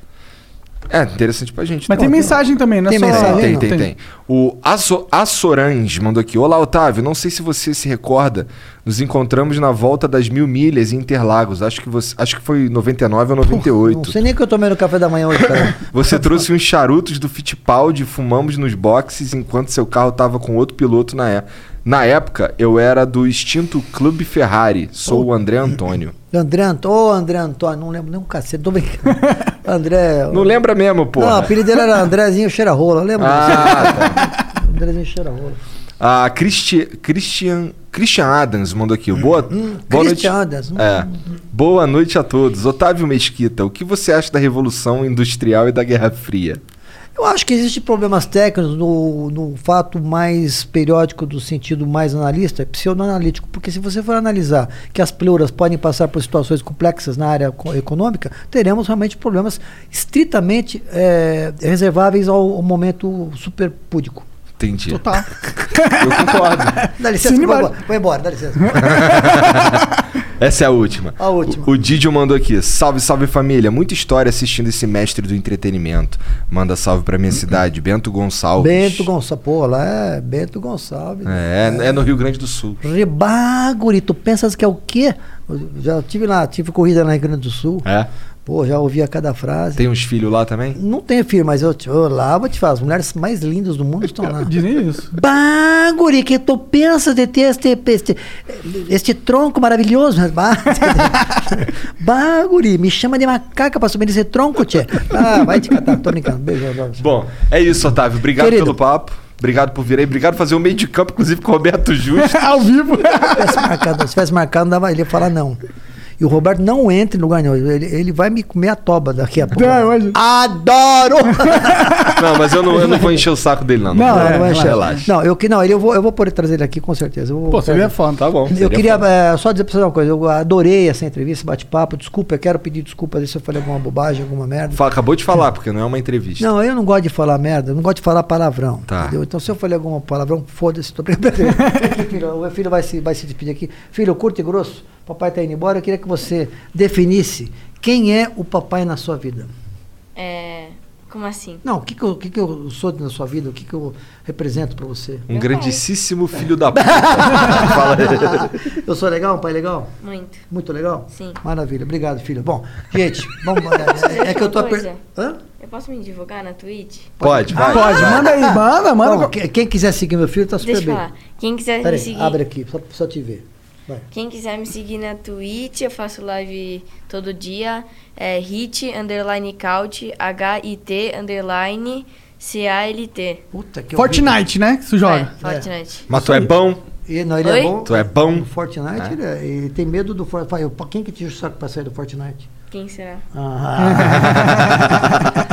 É interessante pra gente.
Mas
né?
tem mensagem também, não é
Tem
só...
mensagem?
Tem,
não,
tem, tem. O Aço- Assorange mandou aqui. Olá, Otávio. Não sei se você se recorda. Nos encontramos na volta das mil milhas em Interlagos. Acho que, você, acho que foi 99 ou 98.
Não sei nem o que eu tomei no café da manhã hoje, cara. [LAUGHS]
Você trouxe uns charutos do Fittipaldi, fumamos nos boxes enquanto seu carro estava com outro piloto na época. Na época, eu era do extinto Clube Ferrari. Sou o André Antônio.
André Antônio. Ô, André Antônio, não lembro nem um cacete, tô brincando. [LAUGHS] André. [LAUGHS]
Não lembra mesmo, pô.
Não, o apelido dele era Andrezinho Cheira-Rola, lembra
Ah, tá. [LAUGHS]
Andrezinho Cheira-Rola.
A Christi, Christian, Christian Adams mandou aqui. Boa, boa
Hum, Christian
noite.
Adams. hum.
É. Boa noite a todos. Otávio Mesquita, o que você acha da Revolução Industrial e da Guerra Fria?
Eu acho que existem problemas técnicos no, no fato mais periódico do sentido mais analista, é pseudoanalítico, porque se você for analisar que as pleuras podem passar por situações complexas na área co- econômica, teremos realmente problemas estritamente eh, reserváveis ao, ao momento superpúdico.
Entendi.
Total. [LAUGHS]
Eu concordo.
Dá licença,
Sim,
vou embora, vou embora, dá licença. [LAUGHS]
Essa é a última.
A última.
O, o Didio mandou aqui. Salve, salve família. Muita história assistindo esse mestre do entretenimento. Manda salve pra minha cidade, Bento Gonçalves.
Bento Gonçalves, pô, lá é Bento Gonçalves.
É, é no Rio Grande do Sul.
Rebaguri, tu pensas que é o quê? Eu já tive lá, tive corrida no Rio Grande do Sul.
É?
Pô, já ouvi a cada frase.
Tem uns filhos lá também?
Não tenho filho, mas eu, eu lá vou te falar, as mulheres mais lindas do mundo estão lá. [LAUGHS]
Dizem isso.
Baguri, que tu pensas de ter este, este, este tronco maravilhoso? Bah, [LAUGHS] Baguri, me chama de macaca pra subir nesse tronco, tchê. Ah, vai te catar, tô brincando. Beijo.
Bom, é isso, Otávio. Obrigado
Querido.
pelo papo. Obrigado por vir aí. Obrigado por fazer o meio de campo, inclusive com o Roberto Justo. [LAUGHS]
Ao vivo.
Se tivesse marcado, se tivesse marcado, não dava, ele ia falar não. E o Roberto não entra em lugar nenhum. Ele, ele vai me comer a toba daqui a pouco.
Não, imagina.
Adoro! [LAUGHS]
Não, mas eu não, eu não vou encher o saco dele, não.
Não,
vou.
não vai encher.
Relaxa.
Não, eu que não, ele, eu vou, eu vou poder trazer ele aqui com certeza. Eu vou-
Pô, seria foda.
Tá bom.
Eu queria eh, só dizer pra você uma coisa, eu adorei essa entrevista, esse bate-papo. Desculpa, eu quero pedir desculpa se eu falei alguma bobagem, alguma merda.
Fa- Acabou de falar, porque não é uma entrevista.
Não, eu não gosto de falar merda, eu não gosto de falar palavrão.
Tá.
Entendeu? Então, se eu falei alguma palavrão, foda-se, tô brincando. [LAUGHS] O meu filho vai se, vai se despedir aqui. Filho, curto e grosso, papai tá indo embora. Eu queria que você definisse quem é o papai na sua vida.
É. Como assim?
Não, o que, que, eu, que, que eu sou na sua vida, o que, que eu represento pra você.
Um grandíssimo filho da puta. [LAUGHS]
Eu sou legal, um pai legal?
Muito.
Muito legal?
Sim.
Maravilha, obrigado, filho. Bom, gente, vamos. É, [LAUGHS] é que eu tô. Aper- Hã?
Eu posso me divulgar na Twitch?
Pode, vai.
Pode, manda aí, manda, manda.
Quem quiser seguir meu filho, tá super
Deixa eu
bem.
falar. Quem quiser
Pera
me
aí,
seguir.
abre aqui, só, só te ver. Vai.
Quem quiser me seguir na Twitch, eu faço live todo dia. É hit underline couch, H-I-T underline C-A-L-T.
Puta que
Fortnite, né? Que você joga.
É, Fortnite.
Mas tu é bom?
E, não, ele
Oi?
é bom.
Tu é bom?
No Fortnite,
É?
ele, é- ele tem medo do Fortnite. Quem que o saco pra sair do Fortnite?
Quem será?
Ah.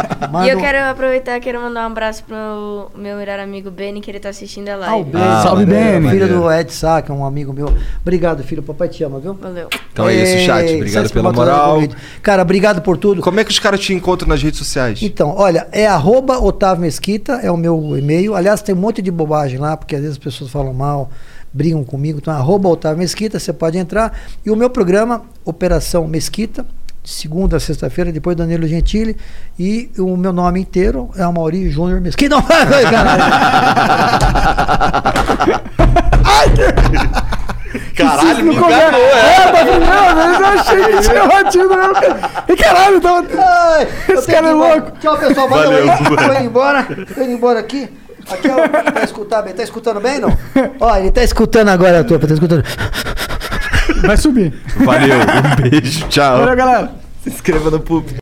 [LAUGHS] Manda
E eu quero aproveitar, quero mandar um abraço pro meu melhor amigo Benny, que ele tá assistindo a
Ah, o
live.
Benny.
Ah,
Salve, Benny.
Filho do Ed Sá, que é um amigo meu. Obrigado, filho. Papai te ama, viu?
Valeu.
Então é isso, chat. Obrigado pela moral.
Cara, obrigado por tudo.
Como é que os caras te encontram nas redes sociais?
Então, olha, é arroba Otávio Mesquita, é o meu e-mail. Aliás, tem um monte de bobagem lá, porque às vezes as pessoas falam mal, brigam comigo. Então, arroba Otávio Mesquita, você pode entrar. E o meu programa, Operação Mesquita, segunda a sexta-feira, depois Danilo Gentili. E o meu nome inteiro é Amauri Júnior Mesquita. Não, [LAUGHS] caralho.
Caralho, me
Não
enganou,
É,
é.
tá? Não, eu achei que tinha batido mesmo. cara. E caralho, tava.
Ai,
Esse cara é
que
louco.
Tchau, pessoal. Valeu.
Valeu.
Tô indo embora. Tô indo embora aqui. Aqui é o tá escutando bem. Tá escutando bem, não? Ó, ele tá escutando agora, Topa. Tá escutando.
Vai subir.
Valeu, um beijo, tchau.
Valeu, galera.
Se inscreva no público.